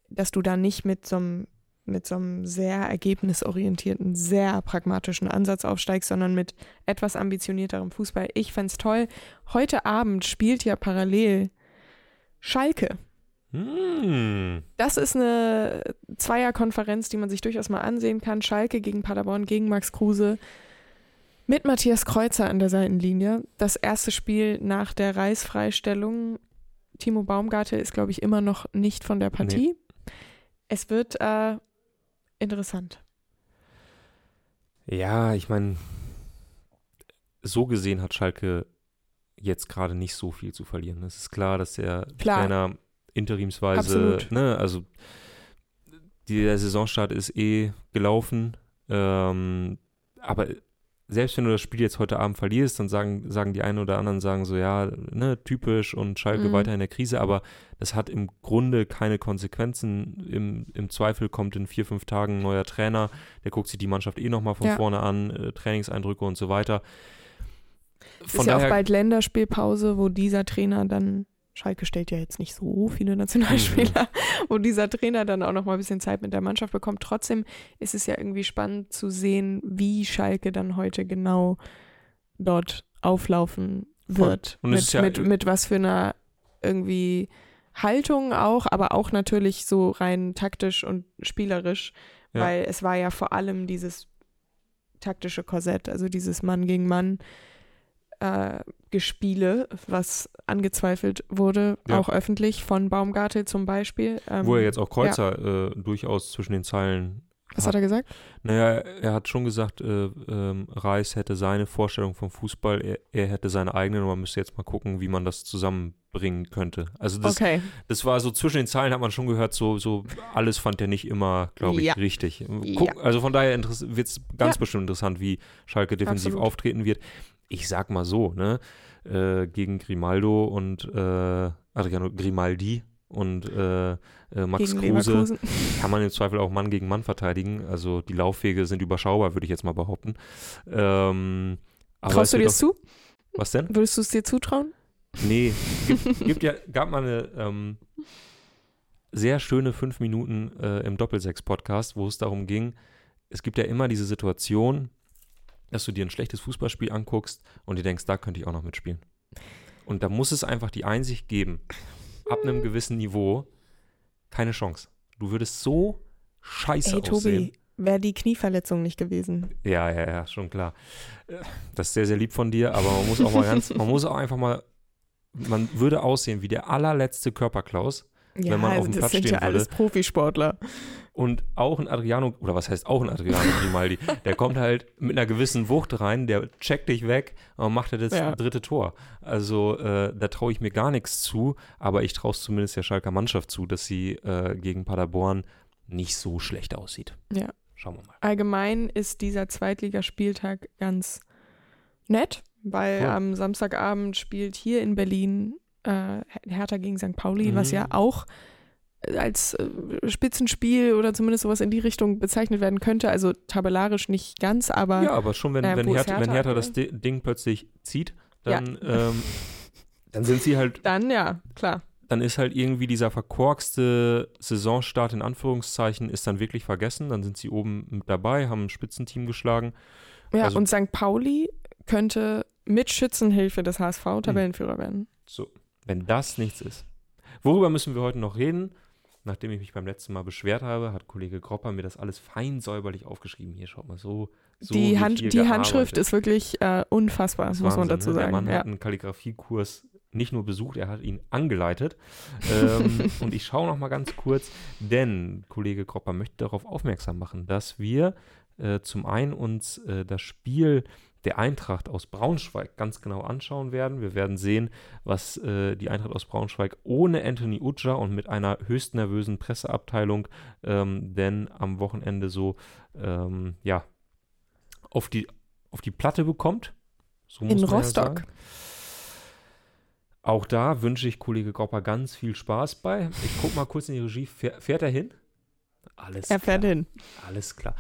Dass du da nicht mit so einem mit so einem sehr ergebnisorientierten, sehr pragmatischen Ansatz aufsteigst, sondern mit etwas ambitionierterem Fußball. Ich fände es toll. Heute Abend spielt ja parallel Schalke. Hm. Das ist eine Zweierkonferenz, die man sich durchaus mal ansehen kann. Schalke gegen Paderborn, gegen Max Kruse. Mit Matthias Kreuzer an der Seitenlinie. Das erste Spiel nach der Reißfreistellung. Timo Baumgarte ist, glaube ich, immer noch nicht von der Partie. Es wird äh, interessant. Ja, ich meine, so gesehen hat Schalke jetzt gerade nicht so viel zu verlieren. Es ist klar, dass der Klar. Trainer interimsweise, Absolut. ne, also die, der Saisonstart ist eh gelaufen. Ähm, aber selbst wenn du das Spiel jetzt heute Abend verlierst, dann sagen, sagen die einen oder anderen, sagen so, ja, ne, typisch und Schalke Mhm. weiter in der Krise, aber das hat im Grunde keine Konsequenzen. Im, Im Zweifel kommt in vier, fünf Tagen ein neuer Trainer, der guckt sich die Mannschaft eh nochmal von Ja. vorne an, äh, Trainingseindrücke und so weiter. ist ja auch bald Länderspielpause, wo dieser Trainer dann, Schalke stellt ja jetzt nicht so viele Nationalspieler, Mhm. wo dieser Trainer dann auch noch mal ein bisschen Zeit mit der Mannschaft bekommt. Trotzdem ist es ja irgendwie spannend zu sehen, wie Schalke dann heute genau dort auflaufen wird. Und Mit, ja- mit, mit was für einer irgendwie Haltung auch, aber auch natürlich so rein taktisch und spielerisch, Ja. weil es war ja vor allem dieses taktische Korsett, also dieses Mann gegen Mann äh, Gespiele, was angezweifelt wurde, Ja. auch öffentlich von Baumgartel zum Beispiel. Ähm, Wo er jetzt auch Kreuzer äh, durchaus zwischen den Zeilen Was hat er gesagt? Naja, er hat schon gesagt, äh, ähm, Reis hätte seine Vorstellung vom Fußball, er, er hätte seine eigene und man müsste jetzt mal gucken, wie man das zusammenbringen könnte. Also das, okay. das war so zwischen den Zeilen hat man schon gehört, so, so alles fand er nicht immer, glaube ich, Ja. richtig. Ja. Guck, Also von daher wird es ganz Ja. bestimmt interessant, wie Schalke defensiv Absolut. auftreten wird. Ich sag mal so, ne, äh, gegen Grimaldo und äh, Adriano Grimaldi und äh, äh, Max Gegen Kruse kann man im Zweifel auch Mann gegen Mann verteidigen. Also die Laufwege sind überschaubar, würde ich jetzt mal behaupten. Ähm, aber Traust du dir das zu? Was denn? Würdest du es dir zutrauen? Nee, gibt, gibt ja, gab mal eine ähm, sehr schöne fünf Minuten äh, im Doppelsechs-Podcast, wo es darum ging, es gibt ja immer diese Situation, dass du dir ein schlechtes Fußballspiel anguckst und dir denkst, da könnte ich auch noch mitspielen. Und da muss es einfach die Einsicht geben, ab einem gewissen Niveau, keine Chance. Du würdest so scheiße Ey, aussehen. Tobi, wäre die Knieverletzung nicht gewesen. Ja, ja, ja, schon klar. Äh, Das ist sehr, sehr lieb von dir, aber man muss auch mal ganz, man muss auch einfach mal, man würde aussehen wie der allerletzte Körperklaus Ja, Wenn man auf dem das Platz sind stehen ja alles würde. Profisportler. und auch ein Adriano, oder was heißt auch ein Adriano Grimaldi, der kommt halt mit einer gewissen Wucht rein, der checkt dich weg und macht das Ja. dritte Tor. Also äh, da traue ich mir gar nichts zu, aber ich traue es zumindest der Schalker Mannschaft zu, dass sie äh, gegen Paderborn nicht so schlecht aussieht. Ja. Schauen wir mal. Allgemein ist dieser Zweitligaspieltag ganz nett, weil Cool. am Samstagabend spielt hier in Berlin äh, Hertha gegen St. Pauli, was Mhm. ja auch als äh, Spitzenspiel oder zumindest sowas in die Richtung bezeichnet werden könnte. Also tabellarisch nicht ganz, aber Ja, aber schon, wenn, äh, wenn, ist Hertha, wenn Hertha Hertha das? Di- Ding plötzlich zieht, Ja. dann, ähm, dann sind sie halt, dann ja, klar. dann ist halt irgendwie dieser verkorkste Saisonstart in Anführungszeichen ist dann wirklich vergessen. Dann sind sie oben mit dabei, haben ein Spitzenteam geschlagen. Ja, Also- und St. Pauli könnte mit Schützenhilfe des HSV Hm. Tabellenführer werden. So, wenn das nichts ist. Worüber müssen wir heute noch reden? Nachdem ich mich beim letzten Mal beschwert habe, hat Kollege Gropper mir das alles fein säuberlich aufgeschrieben. Hier, schaut mal, so. so die Hand, die Handschrift ist wirklich äh, unfassbar, Das muss man Wahnsinn, dazu ne? Der sagen. Mann Ja. hat einen Kalligrafiekurs nicht nur besucht, er hat ihn angeleitet. ähm, und ich schaue noch mal ganz kurz, denn Kollege Kropper möchte darauf aufmerksam machen, dass wir äh, zum einen uns äh, das Spiel der Eintracht aus Braunschweig ganz genau anschauen werden. Wir werden sehen, was äh, die Eintracht aus Braunschweig ohne Anthony Uja und mit einer höchst nervösen Presseabteilung ähm, denn am Wochenende so ähm, ja, auf die, auf die Platte bekommt. So In ja Rostock. sagen. Auch da wünsche ich Kollege Gropper ganz viel Spaß bei. Ich gucke mal kurz in die Regie. Fähr, fährt er hin? Alles Er fährt klar. hin. Alles klar.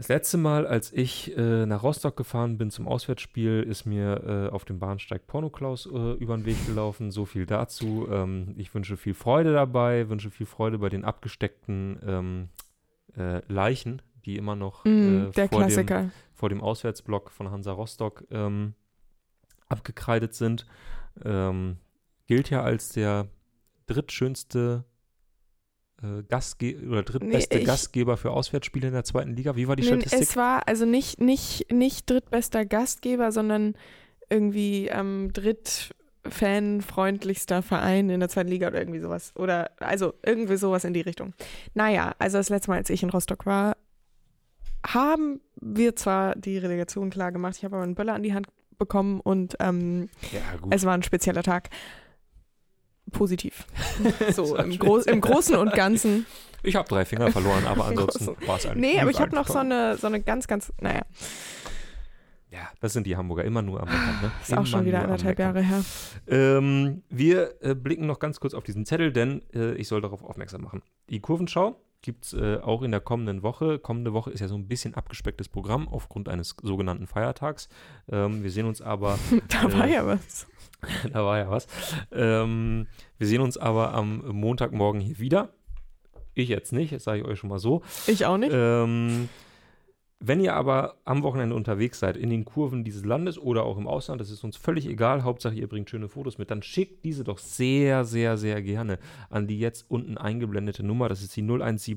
Das letzte Mal, als ich äh, nach Rostock gefahren bin zum Auswärtsspiel, ist mir äh, auf dem Bahnsteig Pornoklaus äh, über den Weg gelaufen. So viel dazu. Ähm, ich wünsche viel Freude dabei, wünsche viel Freude bei den abgesteckten ähm, äh, Leichen, die immer noch Mm, der vor, Klassiker. dem, vor dem Auswärtsblock von Hansa Rostock ähm, abgekreidet sind. Ähm, gilt ja als der drittschönste äh, Gastge oder drittbeste Nee, ich- Gastgeber für Auswärtsspiele in der zweiten Liga. Wie war die Nee, Statistik? es war also nicht, nicht, nicht drittbester Gastgeber, sondern irgendwie ähm, drittfanfreundlichster Verein in der zweiten Liga oder irgendwie sowas. Oder also irgendwie sowas in die Richtung. Naja, also das letzte Mal, als ich in Rostock war, haben wir zwar die Relegation klar gemacht, ich habe aber einen Böller an die Hand bekommen und ähm, ja, es war ein spezieller Tag. Positiv. So im, Gro im Großen und Ganzen. ich habe drei Finger verloren, aber ansonsten war es eigentlich. Nee, aber ich habe noch so eine, so eine ganz, ganz, naja, Ja, das sind die Hamburger, immer nur am Meckern. Ne? ist auch Immer schon wieder anderthalb. Jahre her. Ähm, wir äh, blicken noch ganz kurz auf diesen Zettel, denn äh, ich soll darauf aufmerksam machen. Die Kurvenschau gibt es äh, auch in der kommenden Woche. Kommende Woche ist ja so ein bisschen abgespecktes Programm aufgrund eines sogenannten Feiertags. Ähm, wir sehen uns aber, Da war Äh, ja was. da war ja was. Ähm, wir sehen uns aber am Montagmorgen hier wieder. Ich jetzt nicht, das sage ich euch schon mal so. Ich auch nicht. Ähm, wenn ihr aber am Wochenende unterwegs seid, in den Kurven dieses Landes oder auch im Ausland, das ist uns völlig egal, Hauptsache ihr bringt schöne Fotos mit, dann schickt diese doch sehr, sehr, sehr gerne an die jetzt unten eingeblendete Nummer. Das ist die 0170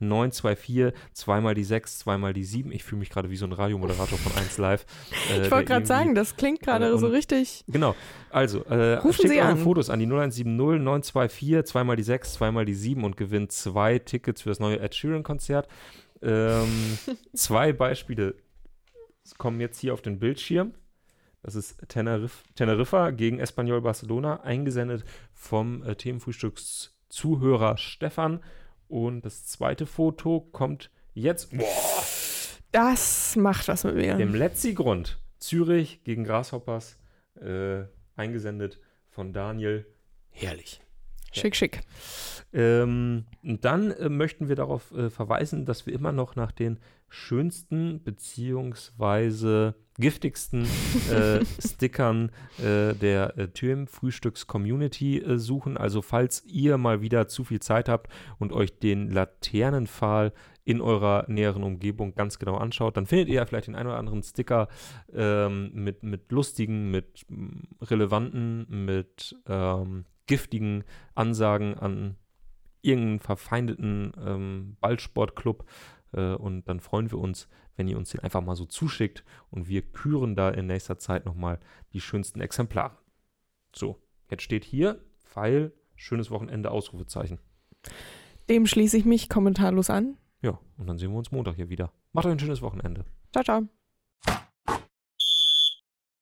924, zweimal die 6, zweimal die 7. Ich fühle mich gerade wie so ein Radiomoderator von 1 Live. äh, ich wollte gerade sagen, das klingt gerade Äh, so richtig. Genau. Also, äh, Rufen schickt Sie eure an. Fotos an die 0170 924, zweimal die 6, zweimal die 7 und gewinnt zwei Tickets für das neue Ed Sheeran-Konzert. Ähm, zwei Beispiele kommen jetzt hier auf den Bildschirm. Das ist Tenerif Teneriffa gegen Espanyol Barcelona, eingesendet vom äh, Themenfrühstücks-Zuhörer Stefan. Und das zweite Foto kommt jetzt. Boah, Das macht was mit mir. dem letzten Grund. Zürich gegen Grasshoppers, äh, eingesendet von Daniel. Herrlich. Schick, schick. Ähm, dann äh, möchten wir darauf äh, verweisen, dass wir immer noch nach den schönsten beziehungsweise giftigsten äh, Stickern äh, der äh, Türm-Frühstücks-Community äh, suchen. Also falls ihr mal wieder zu viel Zeit habt und euch den Laternenpfahl in eurer näheren Umgebung ganz genau anschaut, dann findet ihr ja vielleicht den einen oder anderen Sticker ähm, mit, mit lustigen, mit mm, relevanten, mit ähm, giftigen Ansagen an irgendeinen verfeindeten ähm, Ballsportclub. Äh, und dann freuen wir uns, wenn ihr uns den einfach mal so zuschickt und wir küren da in nächster Zeit nochmal die schönsten Exemplare. So, jetzt steht hier Pfeil, schönes Wochenende, Ausrufezeichen. Dem schließe ich mich kommentarlos an. Ja, und dann sehen wir uns Montag hier wieder. Macht euch ein schönes Wochenende. Ciao, ciao.